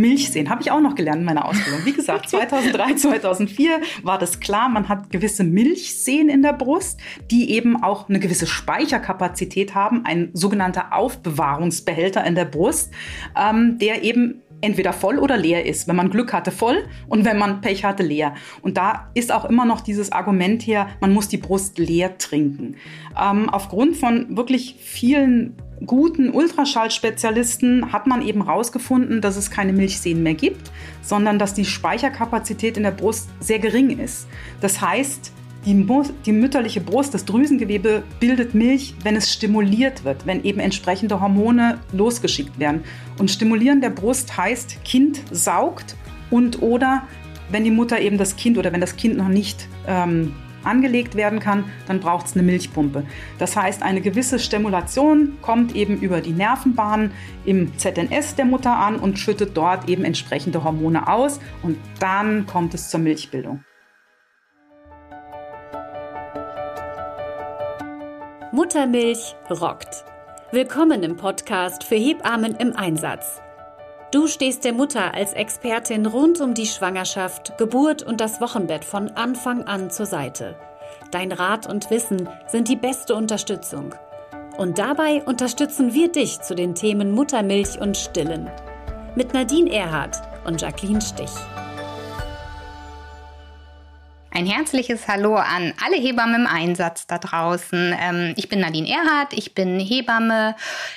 Milch sehen. Habe ich auch noch gelernt in meiner Ausbildung. Wie gesagt, 2003, 2004 war das klar. Man hat gewisse Milchseen in der Brust, die eben auch eine gewisse Speicherkapazität haben. Ein sogenannter Aufbewahrungsbehälter in der Brust, ähm, der eben entweder voll oder leer ist. Wenn man Glück hatte, voll und wenn man Pech hatte, leer. Und da ist auch immer noch dieses Argument hier, man muss die Brust leer trinken. Ähm, aufgrund von wirklich vielen guten Ultraschallspezialisten hat man eben herausgefunden, dass es keine Milchseen mehr gibt, sondern dass die Speicherkapazität in der Brust sehr gering ist. Das heißt, die, die, mütterliche Brust, das Drüsengewebe bildet Milch, wenn es stimuliert wird, wenn eben entsprechende Hormone losgeschickt werden. Und stimulieren der Brust heißt, Kind saugt und oder wenn die Mutter eben das Kind oder wenn das Kind noch nicht ähm, angelegt werden kann, dann braucht es eine Milchpumpe. Das heißt, eine gewisse Stimulation kommt eben über die Nervenbahn im ZNS der Mutter an und schüttet dort eben entsprechende Hormone aus und dann kommt es zur Milchbildung. Muttermilch rockt. Willkommen im Podcast für Hebammen im Einsatz. Du stehst der Mutter als Expertin rund um die Schwangerschaft, Geburt und das Wochenbett von Anfang an zur Seite. Dein Rat und Wissen sind die beste Unterstützung. Und dabei unterstützen wir dich zu den Themen Muttermilch und Stillen. Mit Nadine Erhardt und Jacqueline Stich. Ein herzliches Hallo an alle Hebammen im Einsatz da draußen. Ähm, ich bin Nadine Erhardt, ich bin Hebamme.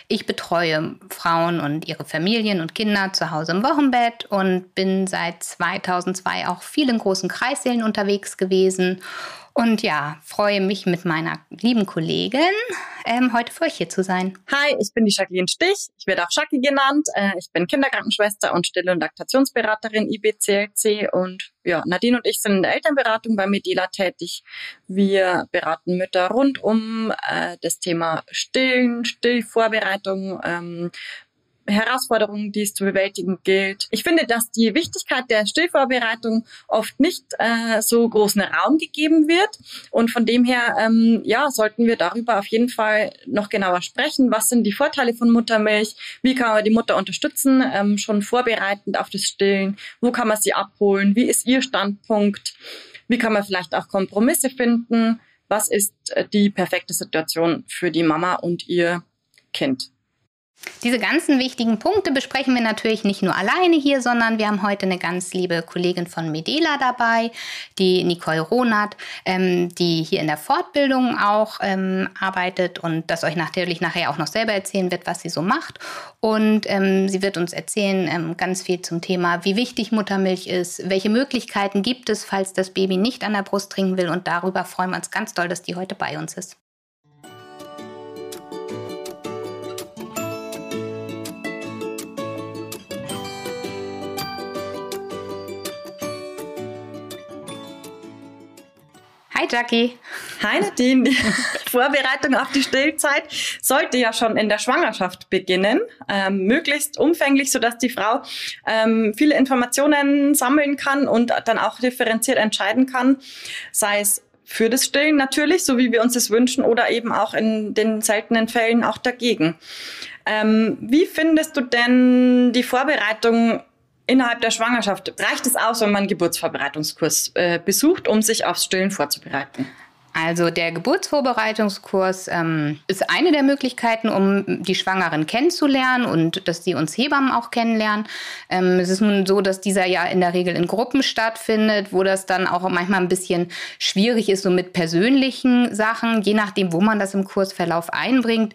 Ich betreue Frauen und ihre Familien und Kinder zu Hause im Wochenbett und bin seit 2002 auch viel in großen Kreissälen unterwegs gewesen und ja, freue mich mit meiner lieben Kollegin ähm, heute für euch hier zu sein. Hi, ich bin die Jacqueline Stich. Ich werde auch Schacki genannt. Äh, ich bin Kinderkrankenschwester und Still- und Laktationsberaterin IBCLC. Und ja, Nadine und ich sind in der Elternberatung bei Medela tätig. Wir beraten Mütter rund um äh, das Thema Stillen, Stillvorbereitung, ähm, Herausforderungen, die es zu bewältigen gilt. Ich finde, dass die Wichtigkeit der Stillvorbereitung oft nicht äh, so großen Raum gegeben wird. Und von dem her, ähm, ja, sollten wir darüber auf jeden Fall noch genauer sprechen. Was sind die Vorteile von Muttermilch? Wie kann man die Mutter unterstützen, ähm, schon vorbereitend auf das Stillen? Wo kann man sie abholen? Wie ist ihr Standpunkt? Wie kann man vielleicht auch Kompromisse finden? Was ist äh, die perfekte Situation für die Mama und ihr Kind? Diese ganzen wichtigen Punkte besprechen wir natürlich nicht nur alleine hier, sondern wir haben heute eine ganz liebe Kollegin von Medela dabei, die Nicole Ronat, ähm, die hier in der Fortbildung auch ähm, arbeitet und das euch natürlich nachher auch noch selber erzählen wird, was sie so macht. Und ähm, sie wird uns erzählen ähm, ganz viel zum Thema, wie wichtig Muttermilch ist, welche Möglichkeiten gibt es, falls das Baby nicht an der Brust trinken will. Und darüber freuen wir uns ganz doll, dass die heute bei uns ist. Hi Jackie. Hi Nadine. Die Vorbereitung auf die Stillzeit sollte ja schon in der Schwangerschaft beginnen, ähm, möglichst umfänglich, sodass die Frau ähm, viele Informationen sammeln kann und dann auch differenziert entscheiden kann, sei es für das Stillen natürlich, so wie wir uns das wünschen, oder eben auch in den seltenen Fällen auch dagegen. Ähm, wie findest du denn die Vorbereitung innerhalb der Schwangerschaft reicht es aus, wenn man einen Geburtsvorbereitungskurs äh, besucht, um sich aufs Stillen vorzubereiten? Also der Geburtsvorbereitungskurs ähm, ist eine der Möglichkeiten, um die Schwangeren kennenzulernen und dass sie uns Hebammen auch kennenlernen. Ähm, es ist nun so, dass dieser ja in der Regel in Gruppen stattfindet, wo das dann auch manchmal ein bisschen schwierig ist, so mit persönlichen Sachen, je nachdem, wo man das im Kursverlauf einbringt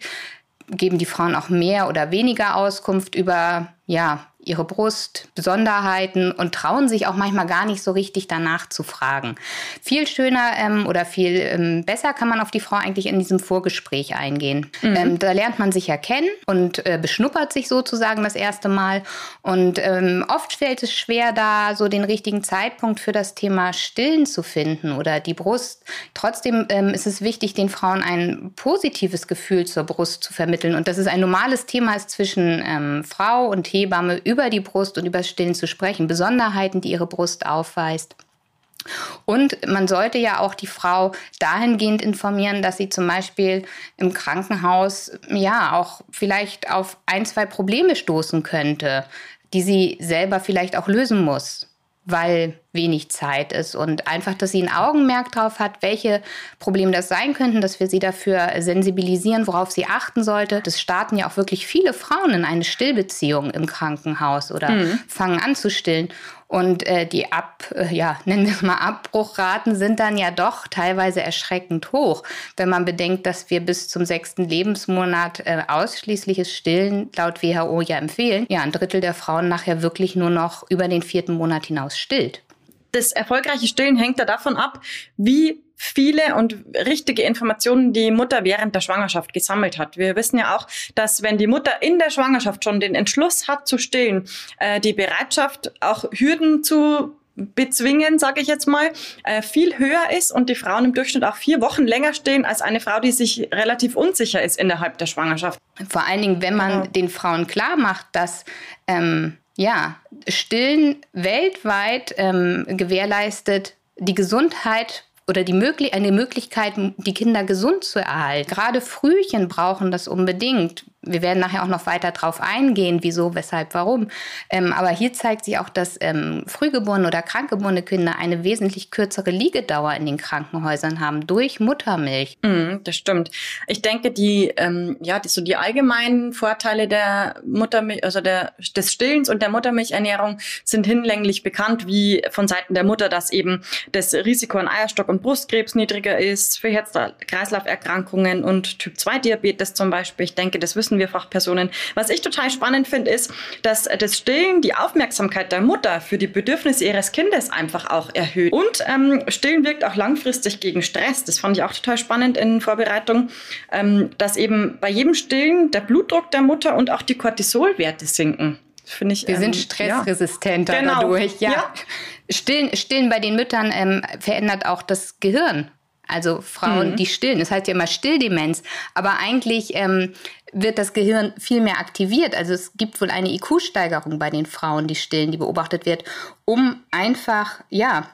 geben die Frauen auch mehr oder weniger Auskunft über ja, ihre Brust, Besonderheiten und trauen sich auch manchmal gar nicht so richtig danach zu fragen. Viel schöner ähm, oder viel ähm, besser kann man auf die Frau eigentlich in diesem Vorgespräch eingehen. Mhm. Ähm, da lernt man sich ja kennen und äh, beschnuppert sich sozusagen das erste Mal. Und ähm, oft fällt es schwer, da so den richtigen Zeitpunkt für das Thema Stillen zu finden oder die Brust. Trotzdem ähm, ist es wichtig, den Frauen ein positives Gefühl zur Brust zu vermitteln und dass es ein normales Thema ist zwischen ähm, Frau und Hebamme über die Brust und über Stillen zu sprechen, Besonderheiten, die ihre Brust aufweist. Und man sollte ja auch die Frau dahingehend informieren, dass sie zum Beispiel im Krankenhaus ja auch vielleicht auf ein, zwei Probleme stoßen könnte die sie selber vielleicht auch lösen muss weil wenig Zeit ist und einfach, dass sie ein Augenmerk drauf hat, welche Probleme das sein könnten, dass wir sie dafür sensibilisieren, worauf sie achten sollte. Das starten ja auch wirklich viele Frauen in eine Stillbeziehung im Krankenhaus oder mhm. fangen an zu stillen. Und äh, die Ab, äh, ja, nennen wir mal Abbruchraten sind dann ja doch teilweise erschreckend hoch, wenn man bedenkt, dass wir bis zum sechsten Lebensmonat äh, ausschließliches Stillen laut WHO ja empfehlen. Ja, ein Drittel der Frauen nachher wirklich nur noch über den vierten Monat hinaus stillt. Das erfolgreiche Stillen hängt ja davon ab, wie viele und richtige Informationen die Mutter während der Schwangerschaft gesammelt hat. Wir wissen ja auch, dass wenn die Mutter in der Schwangerschaft schon den Entschluss hat zu stillen, äh, die Bereitschaft, auch Hürden zu bezwingen, sage ich jetzt mal, äh, viel höher ist und die Frauen im Durchschnitt auch vier Wochen länger stehen als eine Frau, die sich relativ unsicher ist innerhalb der Schwangerschaft. Vor allen Dingen, wenn man genau. den Frauen klar macht, dass ähm, ja, Stillen weltweit ähm, gewährleistet die Gesundheit oder die möglich eine Möglichkeit, die Kinder gesund zu erhalten. Gerade Frühchen brauchen das unbedingt wir werden nachher auch noch weiter drauf eingehen, wieso, weshalb, warum. Ähm, aber hier zeigt sich auch, dass ähm, frühgeborene oder krankgeborene Kinder eine wesentlich kürzere Liegedauer in den Krankenhäusern haben durch Muttermilch. Mm, das stimmt. Ich denke, die, ähm, ja, die, so die allgemeinen Vorteile der Muttermilch, also der, des Stillens und der Muttermilchernährung sind hinlänglich bekannt, wie von Seiten der Mutter, dass eben das Risiko an Eierstock- und Brustkrebs niedriger ist, für Herz-Kreislauf-Erkrankungen und Typ-2-Diabetes zum Beispiel. Ich denke, das wissen wir Fachpersonen. Was ich total spannend finde, ist, dass das Stillen die Aufmerksamkeit der Mutter für die Bedürfnisse ihres Kindes einfach auch erhöht. Und ähm, Stillen wirkt auch langfristig gegen Stress. Das fand ich auch total spannend in Vorbereitung, ähm, dass eben bei jedem Stillen der Blutdruck der Mutter und auch die Cortisolwerte sinken. Finde ich, Wir ähm, sind stressresistenter ja. genau. dadurch. Ja. ja. Stillen, Stillen bei den Müttern ähm, verändert auch das Gehirn. Also Frauen, mhm. die stillen. Das heißt ja immer Stilldemenz. Aber eigentlich ähm, wird das Gehirn viel mehr aktiviert. Also es gibt wohl eine IQ-Steigerung bei den Frauen, die stillen, die beobachtet wird, um einfach, ja,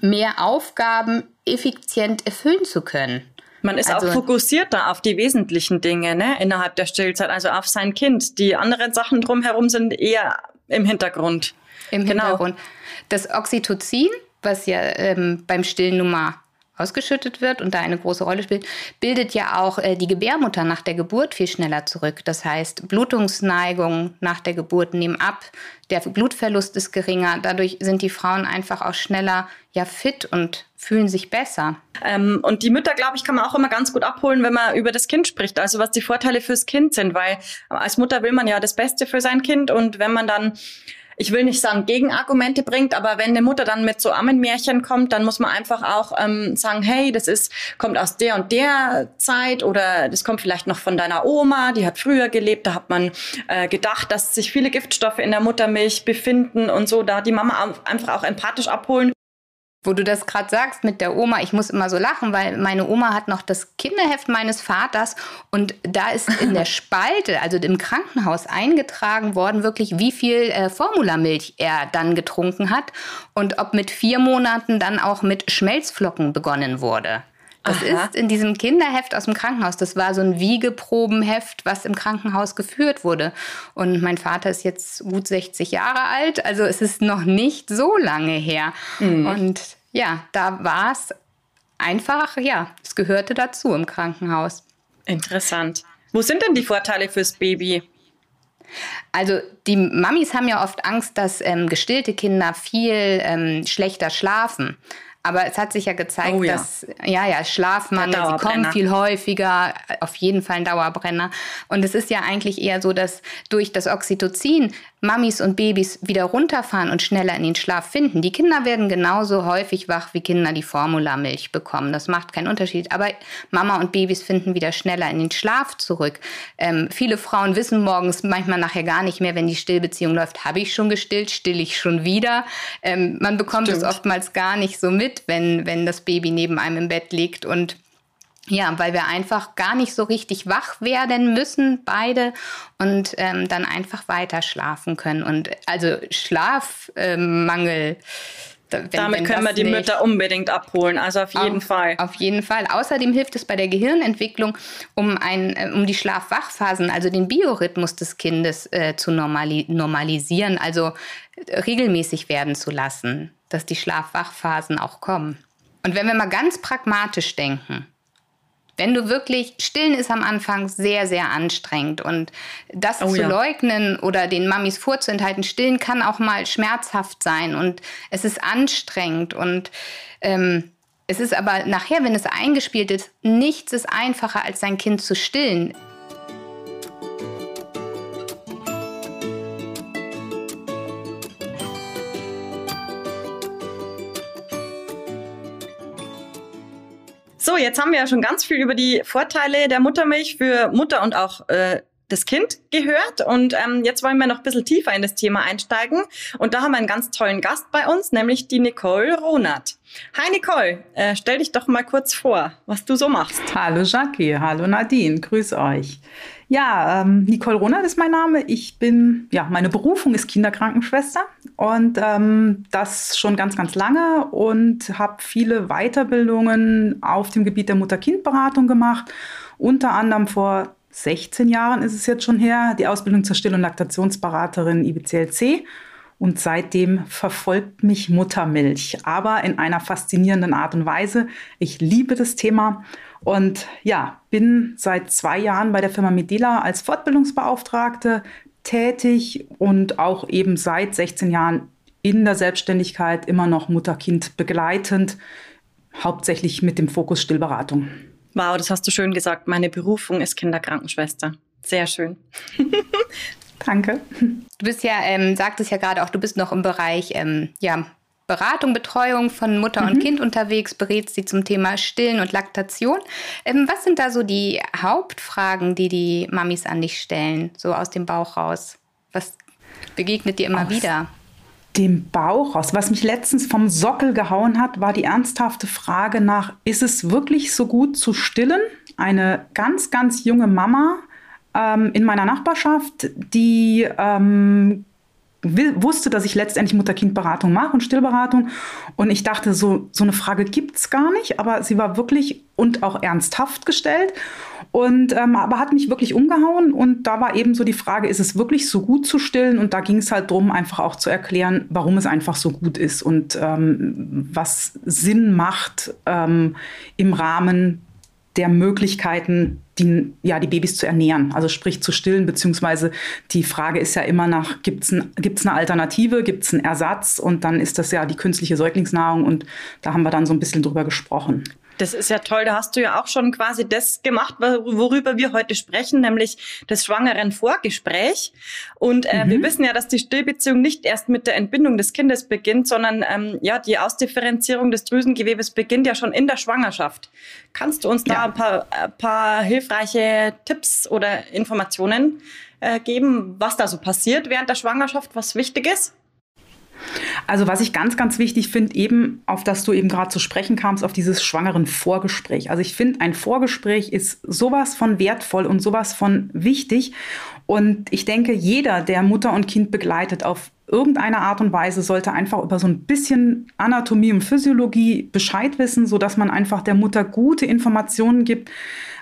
mehr Aufgaben effizient erfüllen zu können. Man ist also, auch fokussierter auf die wesentlichen Dinge ne, innerhalb der Stillzeit, also auf sein Kind. Die anderen Sachen drumherum sind eher im Hintergrund. Im genau. Hintergrund. Das Oxytocin, was ja ähm, beim Stillen nun mal ausgeschüttet wird und da eine große Rolle spielt, bildet ja auch äh, die Gebärmutter nach der Geburt viel schneller zurück. Das heißt, Blutungsneigung nach der Geburt nehmen ab, der Blutverlust ist geringer. Dadurch sind die Frauen einfach auch schneller ja fit und fühlen sich besser. Ähm, und die Mütter, glaube ich, kann man auch immer ganz gut abholen, wenn man über das Kind spricht. Also was die Vorteile fürs Kind sind, weil als Mutter will man ja das Beste für sein Kind und wenn man dann ich will nicht sagen Gegenargumente bringt, aber wenn eine Mutter dann mit so Ammenmärchen kommt, dann muss man einfach auch ähm, sagen, hey, das ist kommt aus der und der Zeit oder das kommt vielleicht noch von deiner Oma, die hat früher gelebt, da hat man äh, gedacht, dass sich viele Giftstoffe in der Muttermilch befinden und so, da die Mama einfach auch empathisch abholen. Wo du das gerade sagst mit der Oma, ich muss immer so lachen, weil meine Oma hat noch das Kinderheft meines Vaters und da ist in der Spalte, also im Krankenhaus eingetragen worden, wirklich wie viel äh, Formulamilch er dann getrunken hat und ob mit vier Monaten dann auch mit Schmelzflocken begonnen wurde. Das Aha. ist in diesem Kinderheft aus dem Krankenhaus. Das war so ein Wiegeprobenheft, was im Krankenhaus geführt wurde. Und mein Vater ist jetzt gut 60 Jahre alt, also es ist noch nicht so lange her. Mhm. Und ja, da war es einfach, ja, es gehörte dazu im Krankenhaus. Interessant. Wo sind denn die Vorteile fürs Baby? Also die Mamis haben ja oft Angst, dass ähm, gestillte Kinder viel ähm, schlechter schlafen. Aber es hat sich ja gezeigt, oh, ja. dass ja, ja, Schlafmangel, sie kommen viel häufiger, auf jeden Fall ein Dauerbrenner. Und es ist ja eigentlich eher so, dass durch das Oxytocin Mamis und Babys wieder runterfahren und schneller in den Schlaf finden. Die Kinder werden genauso häufig wach wie Kinder, die Formulamilch bekommen. Das macht keinen Unterschied. Aber Mama und Babys finden wieder schneller in den Schlaf zurück. Ähm, viele Frauen wissen morgens manchmal nachher gar nicht mehr, wenn die Stillbeziehung läuft, habe ich schon gestillt, still ich schon wieder. Ähm, man bekommt es oftmals gar nicht so mit, wenn, wenn das Baby neben einem im Bett liegt und ja, weil wir einfach gar nicht so richtig wach werden müssen, beide, und ähm, dann einfach weiter schlafen können. Und also Schlafmangel, Wenn, Damit wenn können wir die nicht, Mütter unbedingt abholen, also auf jeden auf, Fall. Auf jeden Fall. Außerdem hilft es bei der Gehirnentwicklung, um, ein, äh, um die Schlaf-Wach-Phasen, also den Biorhythmus des Kindes äh, zu normali normalisieren, also äh, regelmäßig werden zu lassen, dass die Schlaf-Wach-Phasen auch kommen. Und wenn wir mal ganz pragmatisch denken, wenn du wirklich, stillen ist am Anfang sehr, sehr anstrengend und das oh, zu ja. leugnen oder den Mamis vorzuenthalten, stillen kann auch mal schmerzhaft sein und es ist anstrengend und ähm, es ist aber nachher, wenn es eingespielt ist, nichts ist einfacher als sein Kind zu stillen. So, jetzt haben wir ja schon ganz viel über die Vorteile der Muttermilch für Mutter und auch äh, das Kind gehört. Und ähm, jetzt wollen wir noch ein bisschen tiefer in das Thema einsteigen. Und da haben wir einen ganz tollen Gast bei uns, nämlich die Nicole Ronert. Hi Nicole, äh, stell dich doch mal kurz vor, was du so machst. Hallo Jackie, hallo Nadine, grüß euch. Ja, ähm, Nicole Ronert ist mein Name. Ich bin, ja, meine Berufung ist Kinderkrankenschwester und ähm, das schon ganz, ganz lange und habe viele Weiterbildungen auf dem Gebiet der Mutter-Kind-Beratung gemacht. Unter anderem vor 16 Jahren ist es jetzt schon her, die Ausbildung zur Still- und Laktationsberaterin IBCLC. Und seitdem verfolgt mich Muttermilch, aber in einer faszinierenden Art und Weise. Ich liebe das Thema und ja, bin seit zwei Jahren bei der Firma Medela als Fortbildungsbeauftragte tätig und auch eben seit 16 Jahren in der Selbstständigkeit immer noch Mutter-Kind begleitend, hauptsächlich mit dem Fokus Stillberatung. Wow, das hast du schön gesagt. Meine Berufung ist Kinderkrankenschwester. Sehr schön. Danke. Du bist ja, ähm, sagtest ja gerade auch, du bist noch im Bereich ähm, ja, Beratung, Betreuung von Mutter mhm. und Kind unterwegs, berätst sie zum Thema Stillen und Laktation. Ähm, was sind da so die Hauptfragen, die die Mamis an dich stellen, so aus dem Bauch raus? Was begegnet dir immer aus wieder? Dem Bauch raus. Was mich letztens vom Sockel gehauen hat, war die ernsthafte Frage nach, ist es wirklich so gut zu stillen? Eine ganz, ganz junge Mama ähm, in meiner Nachbarschaft, die ähm, wusste, dass ich letztendlich Mutter-Kind-Beratung mache und Stillberatung. Und ich dachte, so, so eine Frage gibt es gar nicht, aber sie war wirklich und auch ernsthaft gestellt. Und ähm, aber hat mich wirklich umgehauen. Und da war eben so die Frage, ist es wirklich so gut zu stillen? Und da ging es halt darum, einfach auch zu erklären, warum es einfach so gut ist und ähm, was Sinn macht ähm, im Rahmen der Möglichkeiten, die, ja, die Babys zu ernähren, also sprich zu stillen, beziehungsweise die Frage ist ja immer nach, gibt es ein, gibt's eine Alternative, gibt es einen Ersatz und dann ist das ja die künstliche Säuglingsnahrung und da haben wir dann so ein bisschen drüber gesprochen. Das ist ja toll. Da hast du ja auch schon quasi das gemacht, worüber wir heute sprechen, nämlich das schwangeren Vorgespräch. Und äh, mhm. wir wissen ja, dass die Stillbeziehung nicht erst mit der Entbindung des Kindes beginnt, sondern ähm, ja, die Ausdifferenzierung des Drüsengewebes beginnt ja schon in der Schwangerschaft. Kannst du uns da ein, paar, ein paar hilfreiche Tipps oder Informationen äh, geben, was da so passiert während der Schwangerschaft, was wichtig ist? Also was ich ganz, ganz wichtig finde, eben auf das du eben gerade zu sprechen kamst, auf dieses schwangeren Vorgespräch. Also ich finde, ein Vorgespräch ist sowas von wertvoll und sowas von wichtig. Und ich denke, jeder, der Mutter und Kind begleitet, auf irgendeine Art und Weise sollte einfach über so ein bisschen Anatomie und Physiologie Bescheid wissen, sodass man einfach der Mutter gute Informationen gibt.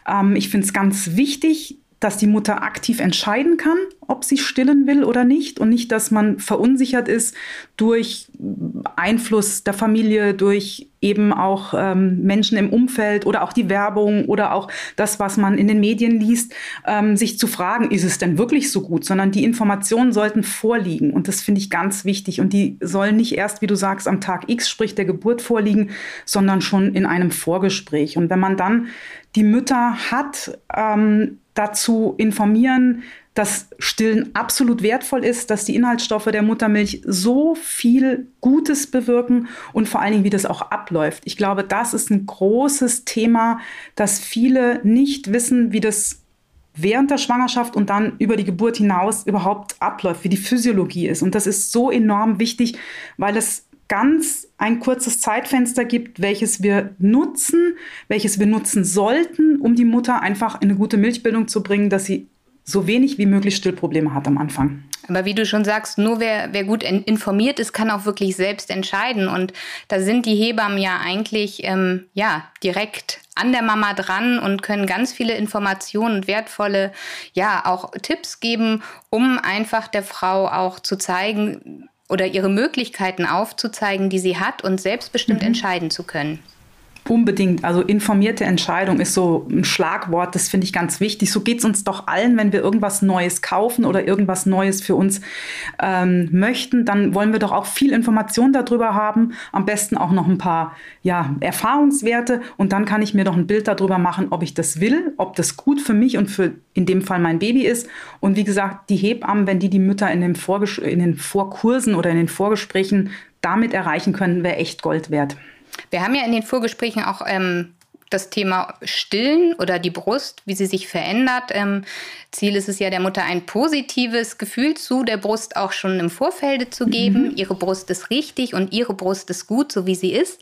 Ähm, ich finde es ganz wichtig, dass die Mutter aktiv entscheiden kann, ob sie stillen will oder nicht und nicht, dass man verunsichert ist durch Einfluss der Familie, durch eben auch ähm, Menschen im Umfeld oder auch die Werbung oder auch das, was man in den Medien liest, ähm, sich zu fragen, ist es denn wirklich so gut, sondern die Informationen sollten vorliegen und das finde ich ganz wichtig. Und die sollen nicht erst, wie du sagst, am Tag X, sprich der Geburt vorliegen, sondern schon in einem Vorgespräch. Und wenn man dann die Mütter hat, ähm, dazu informieren, dass Stillen absolut wertvoll ist, dass die Inhaltsstoffe der Muttermilch so viel Gutes bewirken und vor allen Dingen, wie das auch abläuft. Ich glaube, das ist ein großes Thema, dass viele nicht wissen, wie das während der Schwangerschaft und dann über die Geburt hinaus überhaupt abläuft, wie die Physiologie ist. Und das ist so enorm wichtig, weil es ganz ein kurzes Zeitfenster gibt, welches wir nutzen, welches wir nutzen sollten, um die Mutter einfach in eine gute Milchbildung zu bringen, dass sie so wenig wie möglich Stillprobleme hat am Anfang. Aber wie du schon sagst, nur wer, wer gut informiert ist, kann auch wirklich selbst entscheiden. Und da sind die Hebammen ja eigentlich ähm, ja, direkt an der Mama dran und können ganz viele Informationen und wertvolle, ja, auch Tipps geben, um einfach der Frau auch zu zeigen oder ihre Möglichkeiten aufzuzeigen, die sie hat und selbstbestimmt mhm. entscheiden zu können. Unbedingt. Also informierte Entscheidung ist so ein Schlagwort, das finde ich ganz wichtig. So geht es uns doch allen, wenn wir irgendwas Neues kaufen oder irgendwas Neues für uns ähm, möchten, dann wollen wir doch auch viel Information darüber haben. Am besten auch noch ein paar ja, Erfahrungswerte und dann kann ich mir doch ein Bild darüber machen, ob ich das will, ob das gut für mich und für in dem Fall mein Baby ist. Und wie gesagt, die Hebammen, wenn die die Mütter in, dem Vorges in den Vorkursen oder in den Vorgesprächen damit erreichen können, wäre echt Gold wert. Wir haben ja in den Vorgesprächen auch ähm, das Thema Stillen oder die Brust, wie sie sich verändert. Ähm, Ziel ist es ja der Mutter ein positives Gefühl zu der Brust auch schon im Vorfeld zu geben. Mhm. Ihre Brust ist richtig und ihre Brust ist gut, so wie sie ist.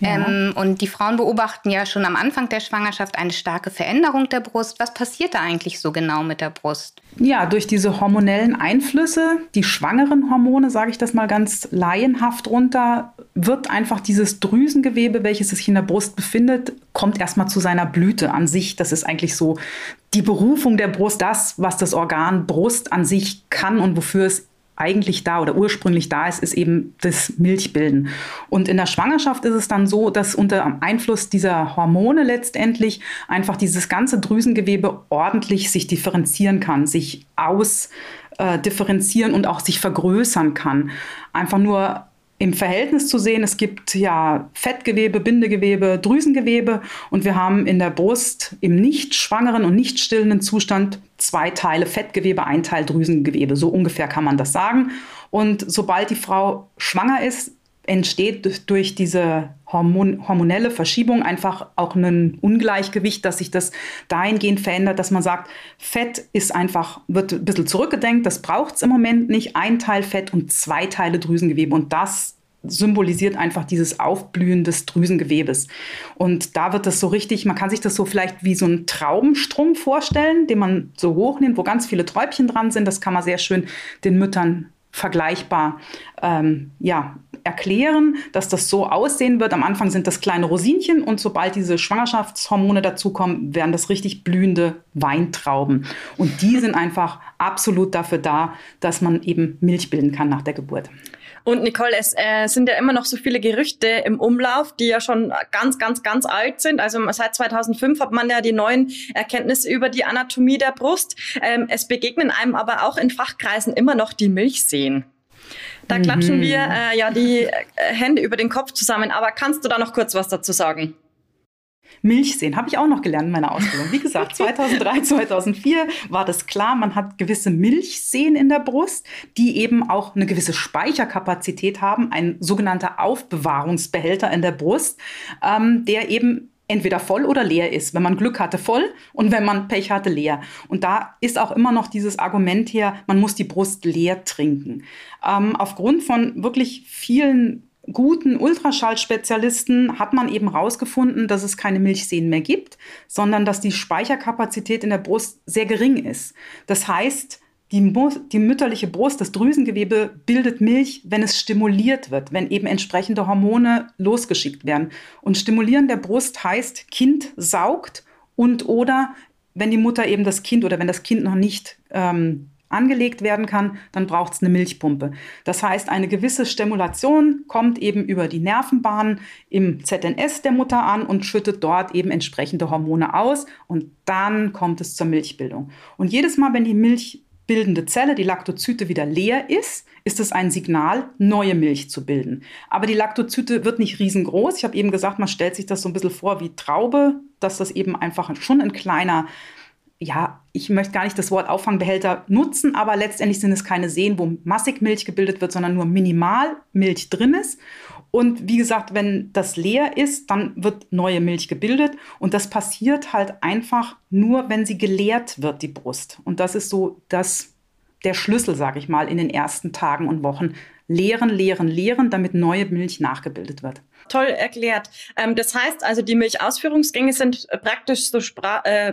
Ja. Ähm, und die Frauen beobachten ja schon am Anfang der Schwangerschaft eine starke Veränderung der Brust. Was passiert da eigentlich so genau mit der Brust? Ja, durch diese hormonellen Einflüsse, die schwangeren Hormone, sage ich das mal ganz laienhaft runter, wird einfach dieses Drüsengewebe, welches sich in der Brust befindet, kommt erstmal zu seiner Blüte an sich. Das ist eigentlich so die Berufung der Brust, das, was das Organ Brust an sich kann und wofür es eigentlich da oder ursprünglich da ist, ist eben das Milchbilden. Und in der Schwangerschaft ist es dann so, dass unter Einfluss dieser Hormone letztendlich einfach dieses ganze Drüsengewebe ordentlich sich differenzieren kann, sich ausdifferenzieren äh, und auch sich vergrößern kann. Einfach nur im Verhältnis zu sehen. Es gibt ja Fettgewebe, Bindegewebe, Drüsengewebe und wir haben in der Brust im nicht schwangeren und nicht stillenden Zustand zwei Teile Fettgewebe, ein Teil Drüsengewebe. So ungefähr kann man das sagen. Und sobald die Frau schwanger ist, entsteht durch diese Hormon hormonelle Verschiebung einfach auch ein Ungleichgewicht, dass sich das dahingehend verändert, dass man sagt, Fett ist einfach, wird ein bisschen zurückgedenkt, das braucht es im Moment nicht, ein Teil Fett und zwei Teile Drüsengewebe und das symbolisiert einfach dieses Aufblühen des Drüsengewebes. Und da wird das so richtig, man kann sich das so vielleicht wie so ein Traubenstrom vorstellen, den man so hochnimmt, wo ganz viele Träubchen dran sind. Das kann man sehr schön den Müttern vergleichbar ähm, ja, erklären, dass das so aussehen wird. Am Anfang sind das kleine Rosinchen und sobald diese Schwangerschaftshormone dazukommen, werden das richtig blühende Weintrauben. Und die sind einfach absolut dafür da, dass man eben Milch bilden kann nach der Geburt. Und Nicole, es äh, sind ja immer noch so viele Gerüchte im Umlauf, die ja schon ganz, ganz, ganz alt sind. Also seit 2005 hat man ja die neuen Erkenntnisse über die Anatomie der Brust. Ähm, es begegnen einem aber auch in Fachkreisen immer noch die Milchseen. Da klatschen mhm. wir äh, ja die äh, Hände über den Kopf zusammen. Aber kannst du da noch kurz was dazu sagen? Milchsehen habe ich auch noch gelernt in meiner Ausbildung. Wie gesagt, 2003, 2004 war das klar, man hat gewisse Milchseen in der Brust, die eben auch eine gewisse Speicherkapazität haben, ein sogenannter Aufbewahrungsbehälter in der Brust, ähm, der eben entweder voll oder leer ist. Wenn man Glück hatte, voll und wenn man Pech hatte, leer. Und da ist auch immer noch dieses Argument her, man muss die Brust leer trinken. Ähm, aufgrund von wirklich vielen guten Ultraschallspezialisten hat man eben herausgefunden, dass es keine Milchseen mehr gibt, sondern dass die Speicherkapazität in der Brust sehr gering ist. Das heißt, die, die, mütterliche Brust, das Drüsengewebe bildet Milch, wenn es stimuliert wird, wenn eben entsprechende Hormone losgeschickt werden. Und stimulieren der Brust heißt, Kind saugt und oder wenn die Mutter eben das Kind oder wenn das Kind noch nicht ähm, angelegt werden kann, dann braucht es eine Milchpumpe. Das heißt, eine gewisse Stimulation kommt eben über die Nervenbahn im ZNS der Mutter an und schüttet dort eben entsprechende Hormone aus und dann kommt es zur Milchbildung. Und jedes Mal, wenn die milchbildende Zelle, die Laktozyte, wieder leer ist, ist es ein Signal, neue Milch zu bilden. Aber die Laktozyte wird nicht riesengroß. Ich habe eben gesagt, man stellt sich das so ein bisschen vor wie Traube, dass das eben einfach schon ein kleiner ja, ich möchte gar nicht das Wort Auffangbehälter nutzen, aber letztendlich sind es keine Seen, wo massig Milch gebildet wird, sondern nur minimal Milch drin ist. Und wie gesagt, wenn das leer ist, dann wird neue Milch gebildet. Und das passiert halt einfach nur, wenn sie geleert wird, die Brust. Und das ist so das der Schlüssel, sage ich mal, in den ersten Tagen und Wochen. Lehren, lehren, lehren, damit neue Milch nachgebildet wird. Toll erklärt. Ähm, das heißt also, die Milchausführungsgänge sind äh, praktisch so äh,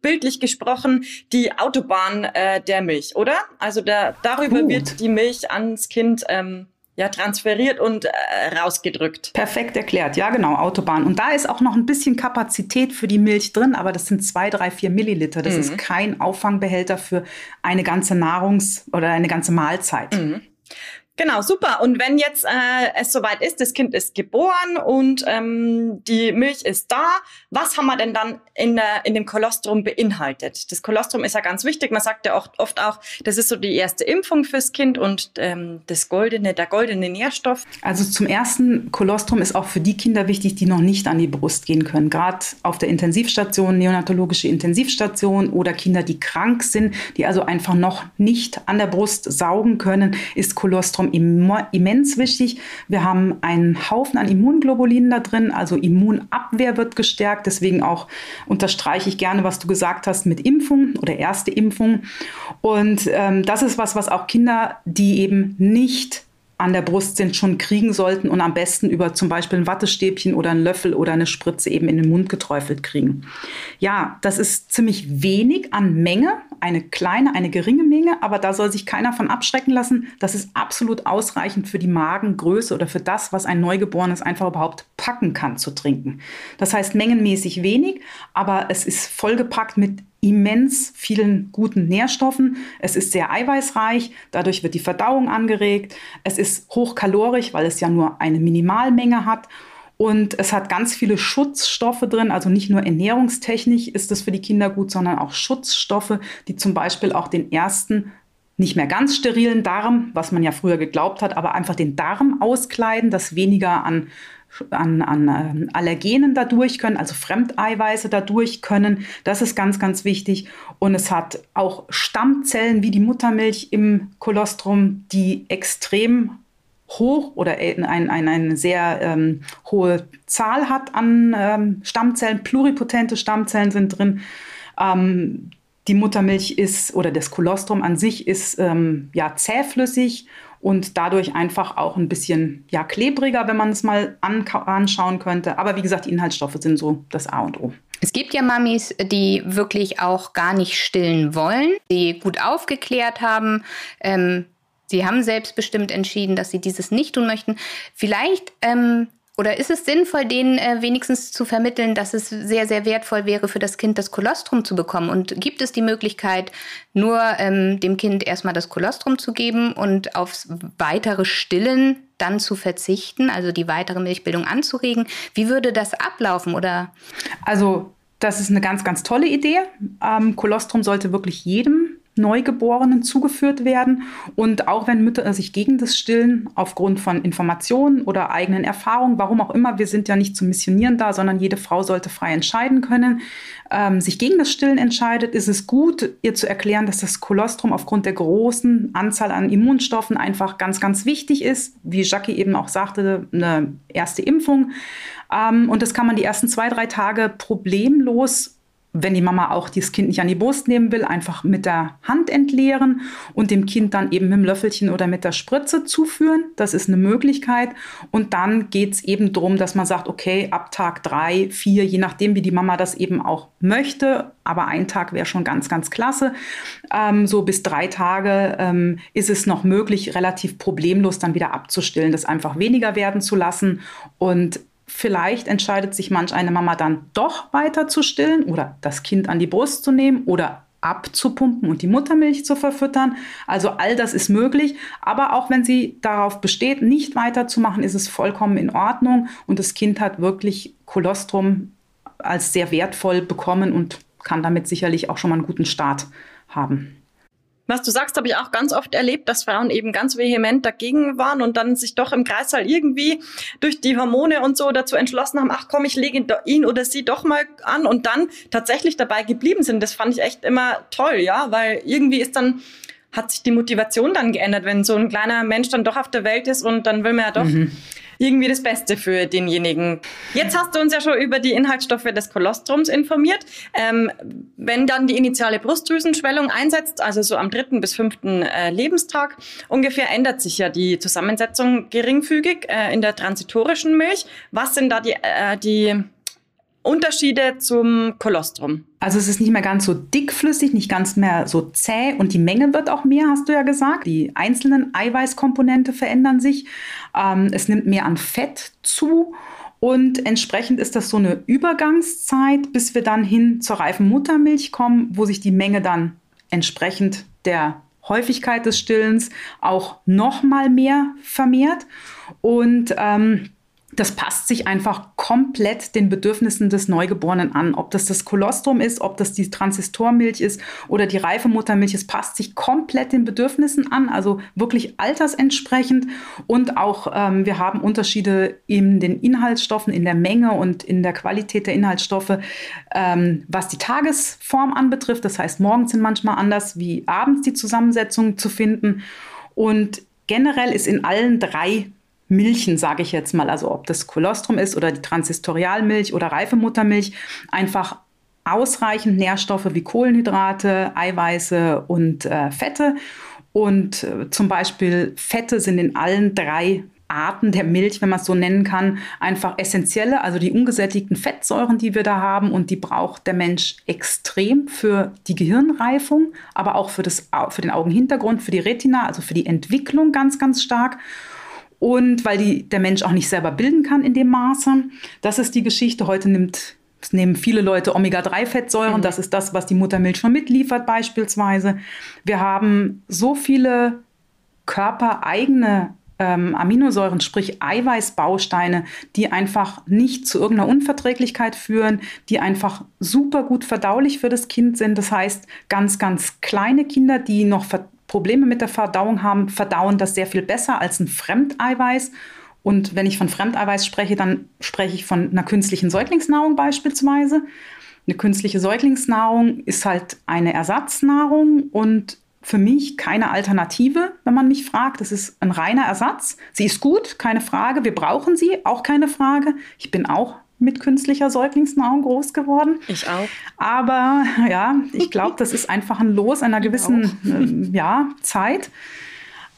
bildlich gesprochen die Autobahn äh, der Milch, oder? Also da, darüber Gut. wird die Milch ans Kind ähm, ja, transferiert und äh, rausgedrückt. Perfekt erklärt, ja genau, Autobahn. Und da ist auch noch ein bisschen Kapazität für die Milch drin, aber das sind zwei, drei, vier Milliliter. Das mhm. ist kein Auffangbehälter für eine ganze Nahrungs- oder eine ganze Mahlzeit. Mhm. Genau, super. Und wenn jetzt äh, es soweit ist, das Kind ist geboren und ähm, die Milch ist da, was haben wir denn dann in, der, in dem Kolostrum beinhaltet? Das Kolostrum ist ja ganz wichtig. Man sagt ja auch, oft auch, das ist so die erste Impfung fürs Kind und ähm, das goldene, der goldene Nährstoff. Also zum ersten, Kolostrum ist auch für die Kinder wichtig, die noch nicht an die Brust gehen können. Gerade auf der Intensivstation, neonatologische Intensivstation oder Kinder, die krank sind, die also einfach noch nicht an der Brust saugen können, ist Kolostrum Spektrum immens wichtig. Wir haben einen Haufen an Immunglobulinen da drin, also Immunabwehr wird gestärkt. Deswegen auch unterstreiche ich gerne, was du gesagt hast mit Impfung oder erste Impfung. Und ähm, das ist was, was auch Kinder, die eben nicht an der Brust sind, schon kriegen sollten und am besten über zum Beispiel ein Wattestäbchen oder einen Löffel oder eine Spritze eben in den Mund geträufelt kriegen. Ja, das ist ziemlich wenig an Menge, eine kleine, eine geringe Menge, aber da soll sich keiner von abschrecken lassen. Das ist absolut ausreichend für die Magengröße oder für das, was ein Neugeborenes einfach überhaupt packen kann zu trinken. Das heißt mengenmäßig wenig, aber es ist vollgepackt mit immens vielen guten Nährstoffen. Es ist sehr eiweißreich, dadurch wird die Verdauung angeregt. Es ist hochkalorisch, weil es ja nur eine Minimalmenge hat. Und es hat ganz viele Schutzstoffe drin, also nicht nur ernährungstechnisch ist es für die Kinder gut, sondern auch Schutzstoffe, die zum Beispiel auch den ersten nicht mehr ganz sterilen Darm, was man ja früher geglaubt hat, aber einfach den Darm auskleiden, dass weniger an an, an ähm, Allergenen dadurch können, also Fremdeiweiße dadurch können. Das ist ganz, ganz wichtig. Und es hat auch Stammzellen wie die Muttermilch im Kolostrum, die extrem hoch oder ein, ein, eine sehr ähm, hohe Zahl hat an ähm, Stammzellen. Pluripotente Stammzellen sind drin. Ähm, die Muttermilch ist oder das Kolostrum an sich ist ähm, ja zähflüssig und dadurch einfach auch ein bisschen ja, klebriger, wenn man es mal anschauen könnte. Aber wie gesagt, die Inhaltsstoffe sind so das A und O. Es gibt ja Mamis, die wirklich auch gar nicht stillen wollen, die gut aufgeklärt haben. Ähm, sie haben selbstbestimmt entschieden, dass sie dieses nicht tun möchten. Vielleicht ähm, oder ist es sinnvoll, denen äh, wenigstens zu vermitteln, dass es sehr, sehr wertvoll wäre für das Kind, das Kolostrum zu bekommen? Und gibt es die Möglichkeit, nur ähm, dem Kind erstmal das Kolostrum zu geben und aufs weitere Stillen dann zu verzichten, also die weitere Milchbildung anzuregen? Wie würde das ablaufen? Oder? Also, das ist eine ganz, ganz tolle Idee. Ähm, Kolostrum sollte wirklich jedem Neugeborenen zugeführt werden. Und auch wenn Mütter sich gegen das Stillen aufgrund von Informationen oder eigenen Erfahrungen, warum auch immer, wir sind ja nicht zum Missionieren da, sondern jede Frau sollte frei entscheiden können, ähm, sich gegen das Stillen entscheidet, ist es gut, ihr zu erklären, dass das Kolostrum aufgrund der großen Anzahl an Immunstoffen einfach ganz, ganz wichtig ist. Wie Jackie eben auch sagte, eine erste Impfung. Ähm, und das kann man die ersten zwei, drei Tage problemlos wenn die Mama auch das Kind nicht an die Brust nehmen will, einfach mit der Hand entleeren und dem Kind dann eben mit dem Löffelchen oder mit der Spritze zuführen. Das ist eine Möglichkeit. Und dann geht es eben darum, dass man sagt, okay, ab Tag drei, vier, je nachdem, wie die Mama das eben auch möchte, aber ein Tag wäre schon ganz, ganz klasse. Ähm, so bis drei Tage ähm, ist es noch möglich, relativ problemlos dann wieder abzustillen, das einfach weniger werden zu lassen und Vielleicht entscheidet sich manch eine Mama dann doch weiter zu stillen oder das Kind an die Brust zu nehmen oder abzupumpen und die Muttermilch zu verfüttern. Also all das ist möglich. Aber auch wenn sie darauf besteht, nicht weiterzumachen, ist es vollkommen in Ordnung. Und das Kind hat wirklich Kolostrum als sehr wertvoll bekommen und kann damit sicherlich auch schon mal einen guten Start haben. Was du sagst, habe ich auch ganz oft erlebt, dass Frauen eben ganz vehement dagegen waren und dann sich doch im Kreißsaal irgendwie durch die Hormone und so dazu entschlossen haben, ach komm, ich lege ihn oder sie doch mal an und dann tatsächlich dabei geblieben sind. Das fand ich echt immer toll, ja, weil irgendwie ist dann hat sich die Motivation dann geändert, wenn so ein kleiner Mensch dann doch auf der Welt ist und dann will man ja doch mhm. Irgendwie das Beste für denjenigen. Jetzt hast du uns ja schon über die Inhaltsstoffe des Kolostrums informiert. Ähm, wenn dann die initiale Brustdrüsenschwellung einsetzt, also so am dritten bis fünften äh, Lebenstag ungefähr, ändert sich ja die Zusammensetzung geringfügig äh, in der transitorischen Milch. Was sind da die, äh, die Unterschiede zum Kolostrum? Also es ist nicht mehr ganz so dickflüssig, nicht ganz mehr so zäh und die Menge wird auch mehr, hast du ja gesagt. Die einzelnen Eiweißkomponente verändern sich. Ähm, es nimmt mehr an Fett zu und entsprechend ist das so eine Übergangszeit, bis wir dann hin zur reifen Muttermilch kommen, wo sich die Menge dann entsprechend der Häufigkeit des Stillens auch noch mal mehr vermehrt und ähm, das passt sich einfach komplett den Bedürfnissen des Neugeborenen an. Ob das das Kolostrum ist, ob das die Transistormilch ist oder die reife Muttermilch, es passt sich komplett den Bedürfnissen an, also wirklich altersentsprechend. Und auch ähm, wir haben Unterschiede in den Inhaltsstoffen, in der Menge und in der Qualität der Inhaltsstoffe, ähm, was die Tagesform anbetrifft. Das heißt, morgens sind manchmal anders wie abends die Zusammensetzung zu finden. Und generell ist in allen drei Milchen, sage ich jetzt mal, also ob das Kolostrum ist oder die Transistorialmilch oder reife Muttermilch, einfach ausreichend Nährstoffe wie Kohlenhydrate, Eiweiße und äh, Fette. Und äh, zum Beispiel Fette sind in allen drei Arten der Milch, wenn man es so nennen kann, einfach essentielle, also die ungesättigten Fettsäuren, die wir da haben und die braucht der Mensch extrem für die Gehirnreifung, aber auch für, das, für den Augenhintergrund, für die Retina, also für die Entwicklung ganz, ganz stark und weil die, der Mensch auch nicht selber bilden kann in dem Maße. Das ist die Geschichte. Heute nimmt, nehmen viele Leute Omega-3-Fettsäuren. Mhm. Das ist das, was die Muttermilch schon mitliefert beispielsweise. Wir haben so viele körpereigene ähm, Aminosäuren, sprich Eiweißbausteine, die einfach nicht zu irgendeiner Unverträglichkeit führen, die einfach super gut verdaulich für das Kind sind. Das heißt, ganz, ganz kleine Kinder, die noch Probleme mit der Verdauung haben, verdauen das sehr viel besser als ein Fremdeiweiß. Und wenn ich von Fremdeiweiß spreche, dann spreche ich von einer künstlichen Säuglingsnahrung beispielsweise. Eine künstliche Säuglingsnahrung ist halt eine Ersatznahrung und für mich keine Alternative, wenn man mich fragt. Das ist ein reiner Ersatz. Sie ist gut, keine Frage. Wir brauchen sie, auch keine Frage. Ich bin auch mit künstlicher Säuglingsnahrung groß geworden. Ich auch. Aber ja, ich glaube, das ist einfach ein Los einer gewissen äh, ja, Zeit.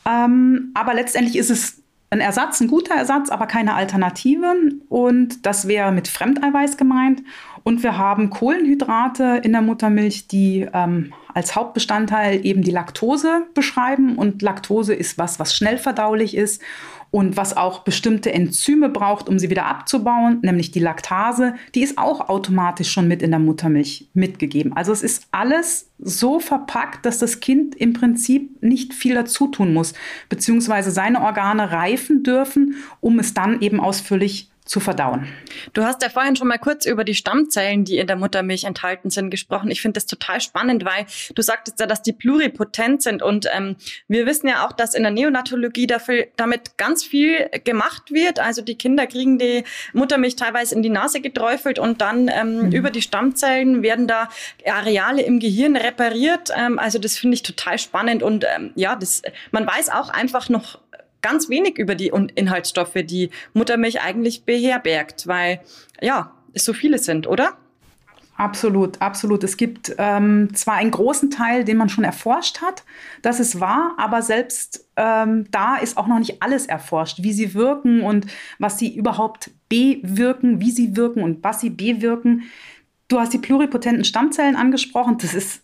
Ähm, aber letztendlich ist es ein Ersatz, ein guter Ersatz, aber keine Alternative. Und das wäre mit Fremdeiweiß gemeint. Und wir haben Kohlenhydrate in der Muttermilch, die ähm, als Hauptbestandteil eben die Laktose beschreiben. Und Laktose ist was, was schnell verdaulich ist und was auch bestimmte Enzyme braucht, um sie wieder abzubauen, nämlich die Laktase, die ist auch automatisch schon mit in der Muttermilch mitgegeben. Also es ist alles so verpackt, dass das Kind im Prinzip nicht viel dazu tun muss, beziehungsweise seine Organe reifen dürfen, um es dann eben ausführlich zu verdauen. Du hast ja vorhin schon mal kurz über die Stammzellen, die in der Muttermilch enthalten sind, gesprochen. Ich finde das total spannend, weil du sagtest ja, dass die pluripotent sind und ähm, wir wissen ja auch, dass in der Neonatologie dafür, damit ganz viel gemacht wird. Also die Kinder kriegen die Muttermilch teilweise in die Nase geträufelt und dann ähm, mhm. über die Stammzellen werden da Areale im Gehirn repariert. Ähm, also das finde ich total spannend und ähm, ja, das, man weiß auch einfach noch ganz wenig über die Inhaltsstoffe, die Muttermilch eigentlich beherbergt, weil ja, es so viele sind, oder? Absolut, absolut. Es gibt ähm, zwar einen großen Teil, den man schon erforscht hat, das ist wahr, aber selbst ähm, da ist auch noch nicht alles erforscht, wie sie wirken und was sie überhaupt bewirken, wie sie wirken und was sie bewirken. Du hast die pluripotenten Stammzellen angesprochen. Das ist